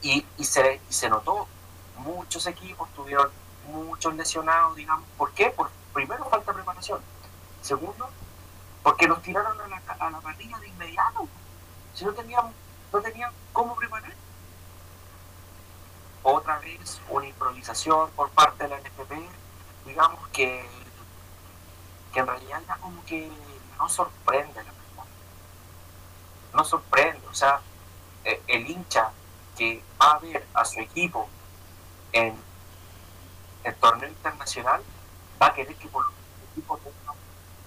y, y, se, se notó. Muchos equipos tuvieron muchos lesionados, digamos. ¿Por qué? Por primero falta preparación. Segundo, porque nos tiraron a la, a la parrilla de inmediato. Si no tenían, no tenían cómo preparar. Otra vez una improvisación por parte de la NFP, digamos que, que en realidad ya como que no sorprende la verdad. No sorprende, o sea, eh, el hincha que va a ver a su equipo en el torneo internacional va a querer que por los equipos tengan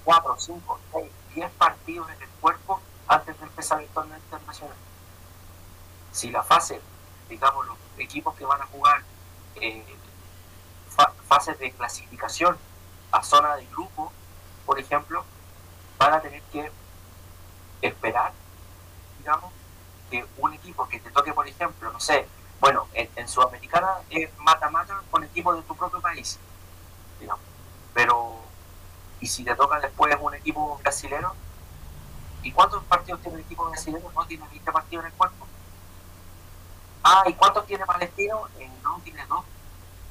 4, 5, 6, 10 partidos en el cuerpo antes de empezar el torneo internacional. Si la fase, digamos, los equipos que van a jugar eh, fases de clasificación a zona de grupo, por ejemplo, van a tener que esperar, digamos, que un equipo que te toque, por ejemplo, no sé, bueno, en, Sudamericana es mata-mata con equipos de tu propio país, digamos. Pero, y si te toca después un equipo brasilero, ¿y cuántos partidos tiene el equipo brasilero? No tiene 20 partidos en el cuerpo. Ah, ¿y cuántos tiene Palestino? Eh, no, tiene dos.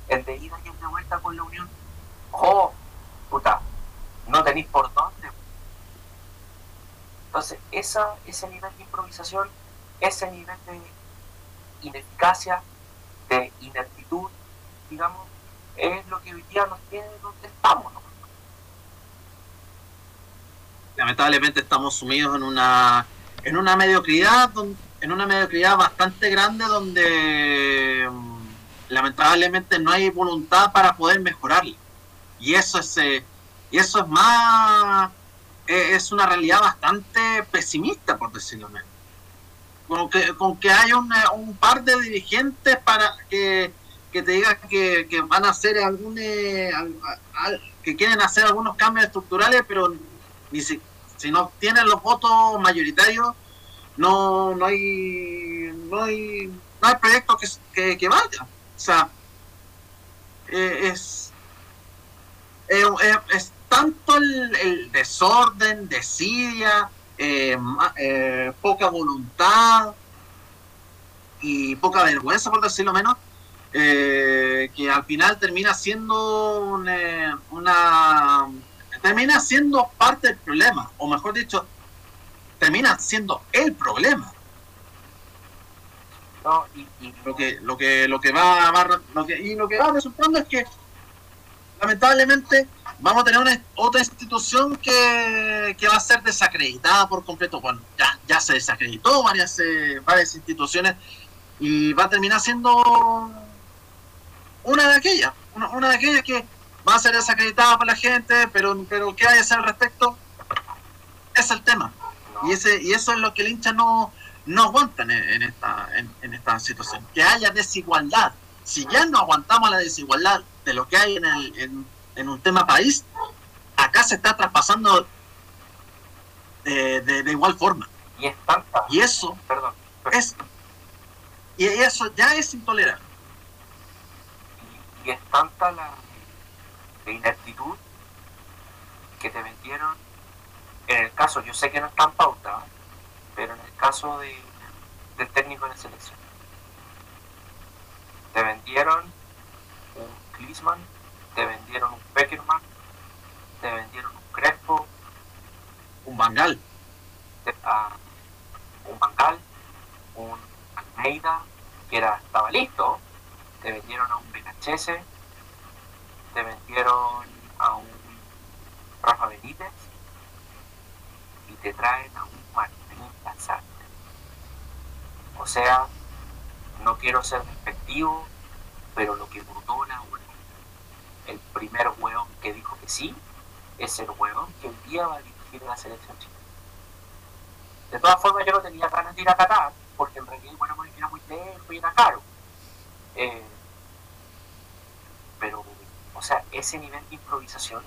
El de ida y el de vuelta con la Unión. ¡Oh! Puta, no tenéis por dónde. Entonces, esa, ese nivel de improvisación, ese nivel de ineficacia, de ineptitud, digamos, es lo que hoy día nos tiene donde estamos. Lamentablemente estamos sumidos en una en una mediocridad en una mediocridad bastante grande donde mm, lamentablemente no hay voluntad para poder mejorarla. Y eso es eh, y eso es más eh, es una realidad bastante pesimista por decirlo menos. Con que, con que haya un par de dirigentes para que, te digan que, van a hacer algún eh, que quieren hacer algunos cambios estructurales pero si, si no tienen los votos mayoritarios no no hay no hay no hay proyecto que, que, vaya o sea eh, es, eh, es tanto el, el desorden desidia eh, eh, poca voluntad y poca vergüenza, por decirlo menos, eh, que al final termina siendo una, termina siendo parte del problema, o mejor dicho, termina siendo el problema. y, lo que lo que lo que va, lo que y lo que va resultando es que lamentablemente vamos a tener una, otra institución que, va a ser desacreditada por completo. Bueno, ya, ya se desacreditó varias, eh, varias instituciones y va a terminar siendo una de aquellas, una, de aquellas que va a ser desacreditada por la gente, pero, pero ¿qué hay que hacer al respecto? Es el tema. Y, ese, y eso es lo que el hincha no, no aguanta en, esta, en, esta situación. Que haya desigualdad. Si ya no aguantamos la desigualdad de lo que hay en, el, en, en un tema país, acá se está traspasando de, de, igual forma. Y es tanta. Y eso, perdón, es y eso ya es intolerable. Y, es tanta la, ineptitud que te vendieron, en el caso, yo sé que no están pauta, pero en el caso de, del técnico de la selección, te vendieron un Klinsmann te vendieron un Peckerman, te vendieron un Crespo, un Bangal, un Bangal, un Almeida, que era, estaba listo, te vendieron a un Benachese, te vendieron a un Rafa Benítez te traen a un Martín Lazarte. O sea, no quiero ser despectivo, pero lo que Brutona el primer hueón que dijo que sí es el hueón que un día va a dirigir la selección chilena. De todas formas, yo no tenía ganas de ir a Qatar, porque en realidad bueno, era muy lejos y era caro. Eh, pero, o sea, ese nivel de improvisación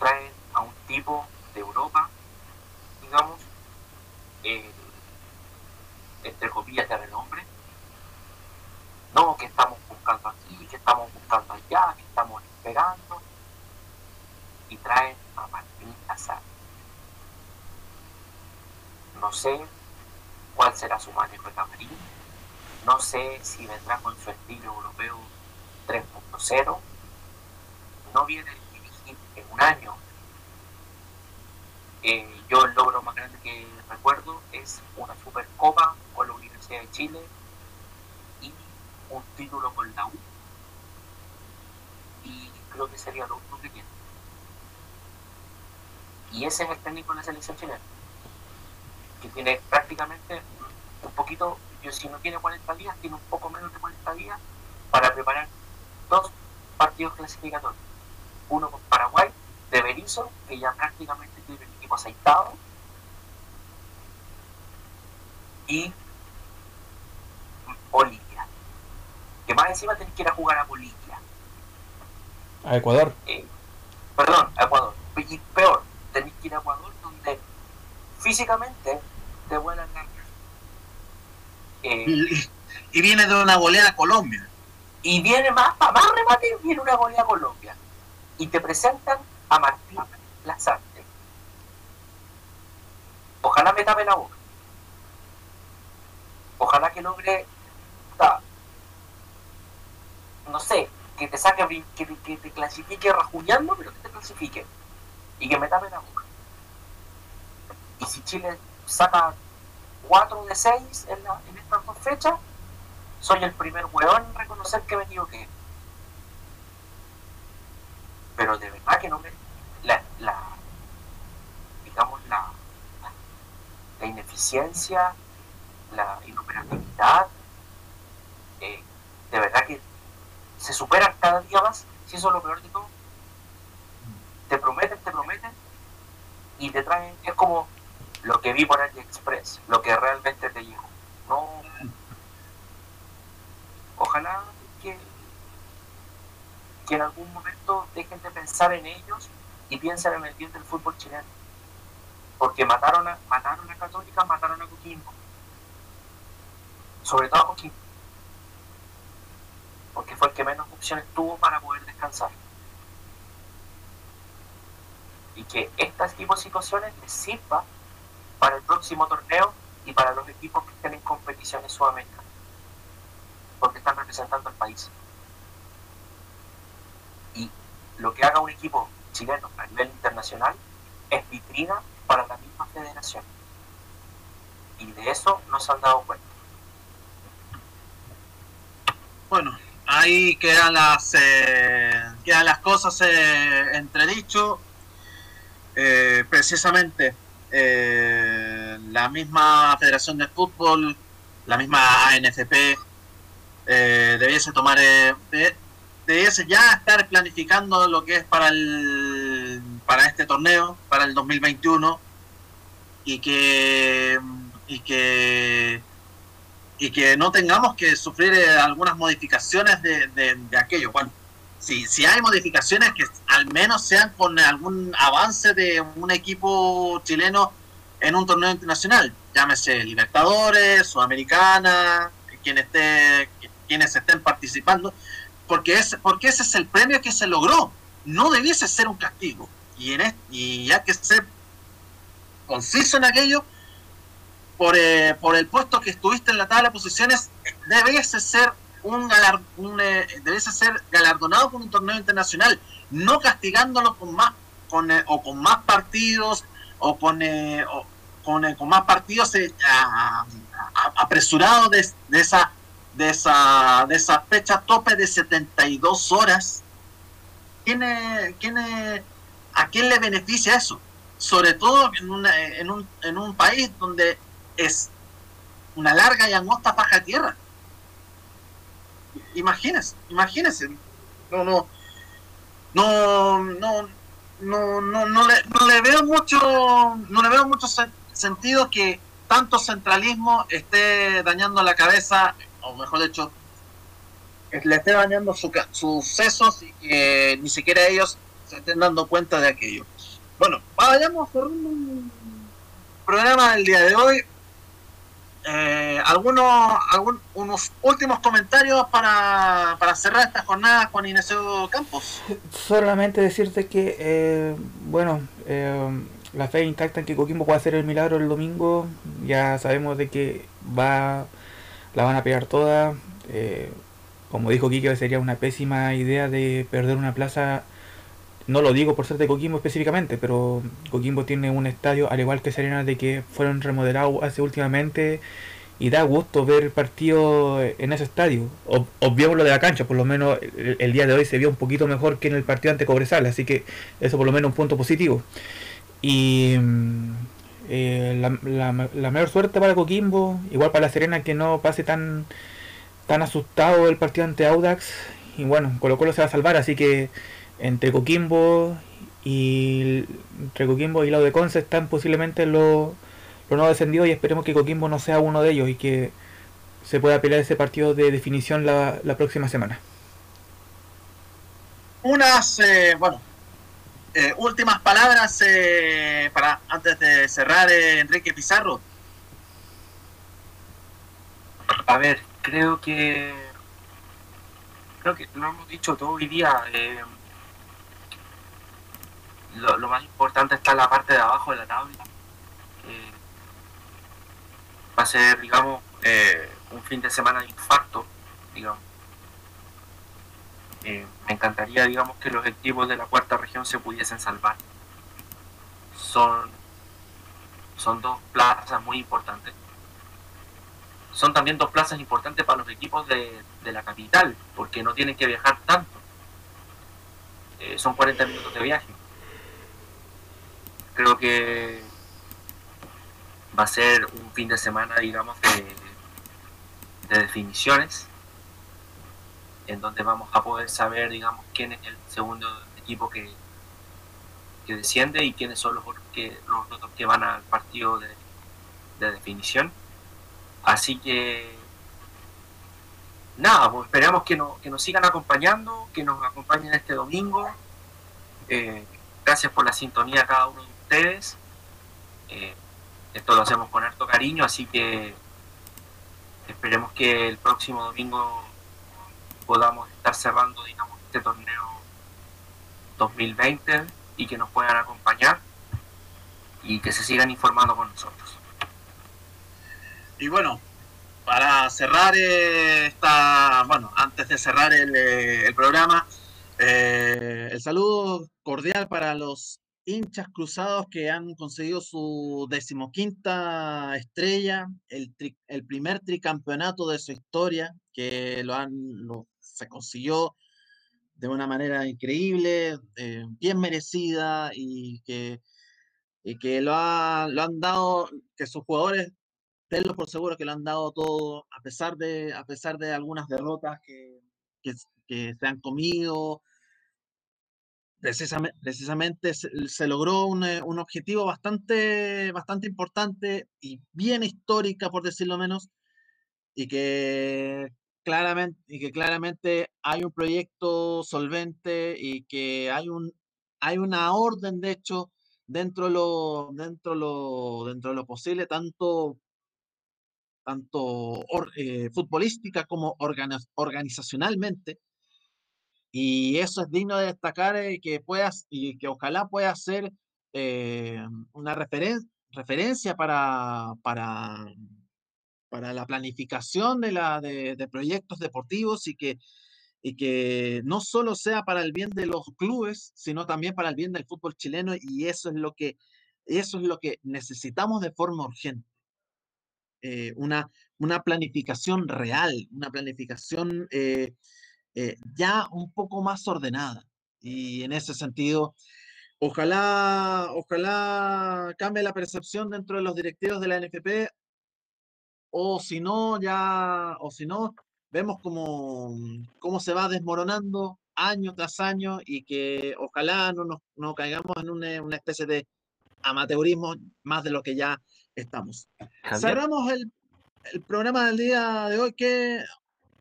trae a un tipo de Europa, digamos, eh, entre comillas de renombre, no que estamos buscando aquí, que estamos buscando allá, que estamos esperando, y traen a Martín Lazar. No sé cuál será su manejo de camarín, no sé si vendrá con su estilo europeo 3.0, no viene a dirigir en un año Yo el logro más grande que recuerdo es una Supercopa con la Universidad de Chile y un título con la U. Y creo que sería lo único que tiene. Y ese es el técnico de la selección chilena, que tiene prácticamente un poquito, yo si no tiene 40 días, tiene un poco menos de 40 días para preparar dos partidos clasificatorios. Uno con Paraguay, de Berizzo, que ya prácticamente tiene aceitado, y Bolivia. Que más encima tenés que ir a jugar a Bolivia. A Ecuador. Eh, perdón, a Ecuador. Y peor, tenés que ir a Ecuador donde físicamente te vuelan la eh, Y, y viene de una goleada a Colombia. y viene más, para más remate, viene una goleada a Colombia. Y te presentan a Martín Lazarte. Ojalá me tape la boca. Ojalá que logre, puta, no sé, que te saque, que, te- que te clasifique rajuñando, pero que te clasifique. Y que me tape la boca. Y si Chile saca 4 de 6 en, la- en estas dos fechas, soy el primer weón en reconocer que me equivoqué. Pero de verdad que no me. La, la digamos, la, la ineficiencia, la inoperatividad, eh, de verdad que se superan cada día más, si eso es lo peor de todo. Te prometen, te prometen, y te traen, es como lo que vi por AliExpress, lo que realmente te llegó. No. Ojalá que, que en algún momento dejen de pensar en ellos y piensen en el bien del fútbol chileno. Porque mataron a, mataron a Católica, mataron a Coquimbo. Sobre todo a Coquimbo. Porque fue el que menos opciones tuvo para poder descansar. Y que este tipo de situaciones les sirva para el próximo torneo y para los equipos que estén en competiciones sudamericanas. Porque están representando al país. Y lo que haga un equipo chileno a nivel internacional es vitrina para la misma federación. Y de eso no se han dado cuenta. Bueno, ahí quedan las eh, quedan las cosas eh, entredicho. Eh, precisamente eh, la misma Federación de Fútbol, la misma ANFP, eh, debiese tomar, eh, de- debiese ya estar planificando lo que es para el para este torneo, para el 2021 y que y que y que no tengamos que sufrir eh, algunas modificaciones de, de, de aquello. Bueno, si, si hay modificaciones que al menos sean con algún avance de un equipo chileno en un torneo internacional, llámese Libertadores, Sudamericana, quien esté, quienes estén participando, porque, es, porque ese es el premio que se logró, no debiese ser un castigo, y, en y hay que ser conciso en aquello, por, eh, por el puesto que estuviste en la tabla de posiciones, debiese ser un, eh, galardonado con un torneo internacional, no castigándolo con más con eh, o con más partidos o con o con, con más partidos apresurados de, esa de esa de esa fecha tope de 72 horas. ¿Quién, quién, ¿A quién le beneficia eso? Sobre todo en, una- en, un, en un país donde es una larga y angosta faja de tierra. Imagínense, imagínense. No, no, no, no, no, no, no le, no le veo mucho, no le veo mucho sen- sentido que tanto centralismo esté dañando la cabeza, o mejor dicho, le esté dañando su sus sesos y que ni siquiera ellos se estén dando cuenta de aquello. Bueno, vayamos por un programa del día de hoy. Eh, algunos, unos últimos comentarios para, para cerrar esta jornada con Inesio Campos. Solamente decirte que, eh, bueno, eh, la fe intacta en que Coquimbo puede hacer el milagro el domingo. Ya sabemos de que va, la van a pegar toda. Eh, como dijo Kike, sería una pésima idea de perder una plaza no lo digo por ser de Coquimbo específicamente, pero Coquimbo tiene un estadio, al igual que Serena, de que fueron remodelados hace últimamente y da gusto ver el partido en ese estadio. Obviemos lo de la cancha, por lo menos el, día de hoy se vio un poquito mejor que en el partido ante Cobresal, así que eso por lo menos un punto positivo. Y mm, eh, la, la, mayor suerte para Coquimbo, igual para la Serena que no pase tan, tan asustado el partido ante Audax. Y bueno, Colo Colo se va a salvar, así que entre Coquimbo y entre Coquimbo y Lado de Conce están posiblemente los los no descendidos y esperemos que Coquimbo no sea uno de ellos y que se pueda pelear ese partido de definición la, próxima semana. Unas, eh, bueno, eh, últimas palabras eh, para antes de cerrar, Enrique Pizarro. A ver, creo que creo que lo hemos dicho todo hoy día. Lo, más importante está en la parte de abajo de la tabla va a ser, digamos, eh, un fin de semana de infarto, digamos. Eh, me encantaría, digamos, que los equipos de la cuarta región se pudiesen salvar. Son, son dos plazas muy importantes. Son también dos plazas importantes para los equipos de, la capital, porque no tienen que viajar tanto. Eh, son 40 minutos de viaje. Creo que va a ser un fin de semana, digamos, de, definiciones, en donde vamos a poder saber, digamos, quién es el segundo equipo que, que desciende y quiénes son los que, los otros que van al partido de, definición. Así que, nada, pues esperamos que, que nos sigan acompañando, que nos acompañen este domingo. Eh, gracias por la sintonía cada uno de ustedes. Eh, esto lo hacemos con harto cariño, así que esperemos que el próximo domingo podamos estar cerrando, digamos, este torneo 2020 y que nos puedan acompañar y que se sigan informando con nosotros. Y bueno, para cerrar esta, bueno, antes de cerrar el, eh, programa, eh, el saludo cordial para los hinchas cruzados que han conseguido su decimoquinta estrella, el, el primer tricampeonato de su historia, que lo han, se consiguió de una manera increíble, eh, bien merecida y que, y que lo, lo han dado, que sus jugadores, tenlo por seguro que lo han dado todo, a pesar de, a pesar de algunas derrotas que, que, que se han comido, precisamente, precisamente se, logró eh, un, objetivo bastante, bastante importante y bien histórica, por decirlo menos, y que claramente, y que claramente hay un proyecto solvente y que hay, un, hay una orden, de hecho, dentro de lo, dentro lo, dentro de lo posible, tanto, tanto eh, futbolística como organizacionalmente, y eso es digno de destacar eh, que puedas y que ojalá pueda ser eh, una referencia para, para, para la planificación de, la, de, proyectos deportivos y que, y que no solo sea para el bien de los clubes, sino también para el bien del fútbol chileno y eso es lo que, eso es lo que necesitamos de forma urgente. Eh, una, una planificación real, una planificación ya un poco más ordenada. Y en ese sentido, ojalá, ojalá cambie la percepción dentro de los directivos de la NFP, o si no, ya, o si no, vemos cómo, cómo se va desmoronando año tras año y que ojalá no nos no caigamos en una, una, especie de amateurismo más de lo que ya estamos. Cerramos el, el programa del día de hoy. que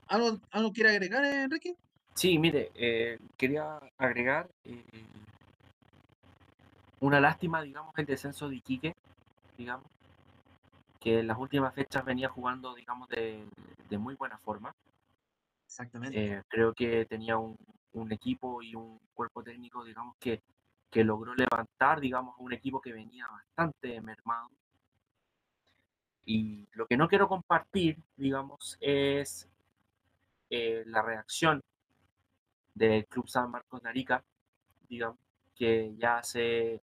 ¿Algo, algo quiere agregar, Enrique? Sí, mire, eh, quería agregar eh, una lástima, digamos, el descenso de Iquique, digamos, que en las últimas fechas venía jugando, digamos, de, muy buena forma. Exactamente. Eh, creo que tenía un, un, equipo y un cuerpo técnico, digamos, que, que logró levantar, digamos, un equipo que venía bastante mermado. Y lo que no quiero compartir, digamos, es eh, la reacción del Club San Marcos de Arica, digamos, que ya hace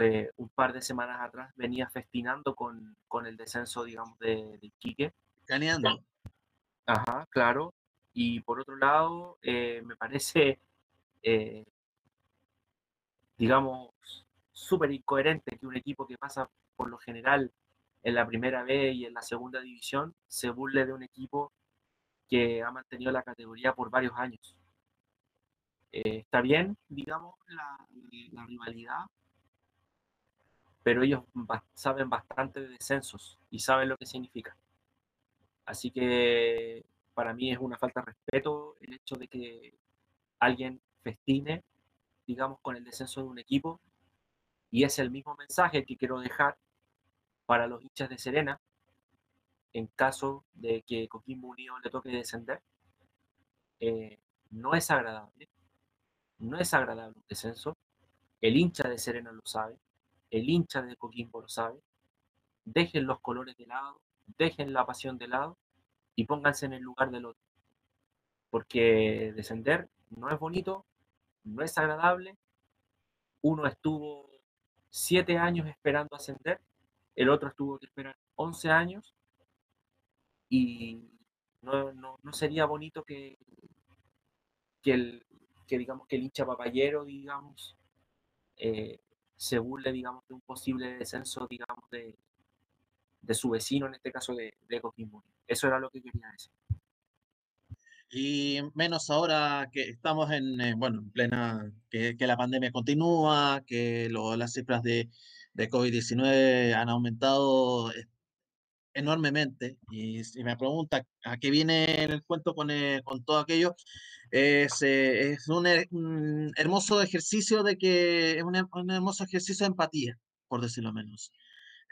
eh, un par de semanas atrás venía festinando con, con el descenso, digamos, de, de Quique. Caneando. Ajá, claro. Y por otro lado, eh, me parece, eh, digamos, súper incoherente que un equipo que pasa por lo general en la primera B y en la segunda división se burle de un equipo que ha mantenido la categoría por varios años. Eh, está bien, digamos, la, la rivalidad, pero ellos saben bastante de descensos y saben lo que significa. Así que para mí es una falta de respeto el hecho de que alguien festine, digamos, con el descenso de un equipo. Y es el mismo mensaje que quiero dejar para los hinchas de Serena en caso de que Coquimbo Unido le toque descender. Eh, no es agradable, no es agradable un descenso. El hincha de Serena lo sabe, el hincha de Coquimbo lo sabe. Dejen los colores de lado, dejen la pasión de lado y pónganse en el lugar del otro. Porque descender no es bonito, no es agradable. Uno estuvo siete años esperando ascender, el otro estuvo que esperar 11 años y no, no, no sería bonito que, que, el, que digamos que el hincha papayero, digamos, eh, se burle, digamos, de un posible descenso, digamos, de, de su vecino, en este caso de, de Coquimbo. Eso era lo que quería decir. Y menos ahora que estamos en, eh, bueno, en plena, que, que, la pandemia continúa, que lo, las cifras de, de COVID-19 han aumentado enormemente. Y si me pregunta a qué viene el cuento con, eh, con todo aquello, es, eh, es un, un, hermoso ejercicio de que, es un, un, hermoso ejercicio de empatía, por decirlo menos.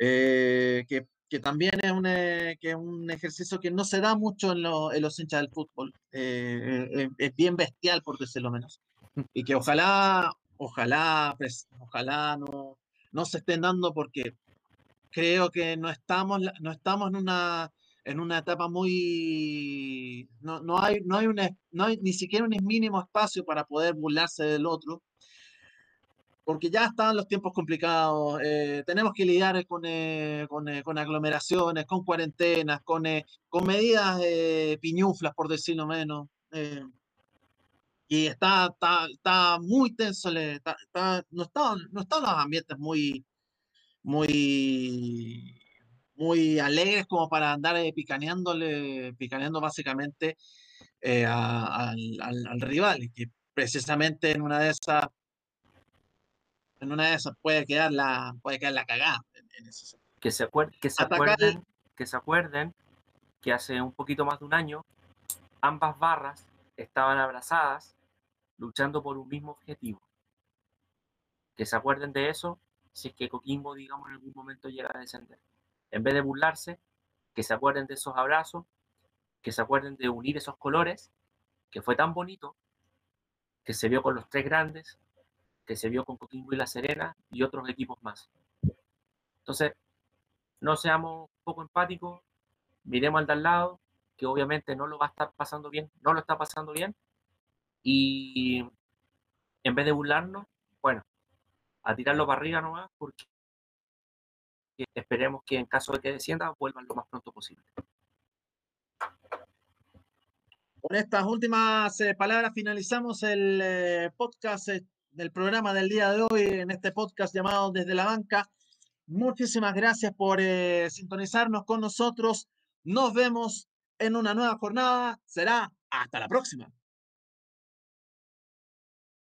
Eh, que que también es un, eh, que es un ejercicio que no se da mucho en, lo, en los hinchas del fútbol. Eh, eh, es bien bestial, por decirlo menos. Y que ojalá, ojalá, pues, ojalá no, no se estén dando porque creo que no estamos, no estamos en una en una etapa muy no, no hay no hay una, no hay ni siquiera un mínimo espacio para poder burlarse del otro porque ya están los tiempos complicados, eh, tenemos que lidiar con, eh, con, eh, con, aglomeraciones, con cuarentenas, con, con medidas piñuflas, por decirlo menos. y está, está, está, muy tenso, está, no, están, no están los ambientes muy, muy, muy alegres como para andar picaneándole, picaneando básicamente a, al, al, al rival, y que precisamente en una de esas en una de esas puede quedar la, puede quedar la cagada. En, en ese que, se acuer que, se acuerden, el... que se acuerden que hace un poquito más de un año ambas barras estaban abrazadas luchando por un mismo objetivo. Que se acuerden de eso si es que Coquimbo, digamos, en algún momento llega a descender. En vez de burlarse, que se acuerden de esos abrazos, que se acuerden de unir esos colores, que fue tan bonito, que se vio con los tres grandes, que se vio con Coquimbo y La Serena y otros equipos más. Entonces, no seamos poco empáticos, miremos al de al lado, que obviamente no lo va a estar pasando bien, no lo está pasando bien, y en vez de burlarnos, bueno, a tirarlo para arriba nomás, porque esperemos que en caso de que descienda, vuelvan lo más pronto posible. Con estas últimas eh, palabras finalizamos el eh, podcast del programa del día de hoy en este podcast llamado Desde la Banca. Muchísimas gracias por eh, sintonizarnos con nosotros. Nos vemos en una nueva jornada. Será hasta la próxima.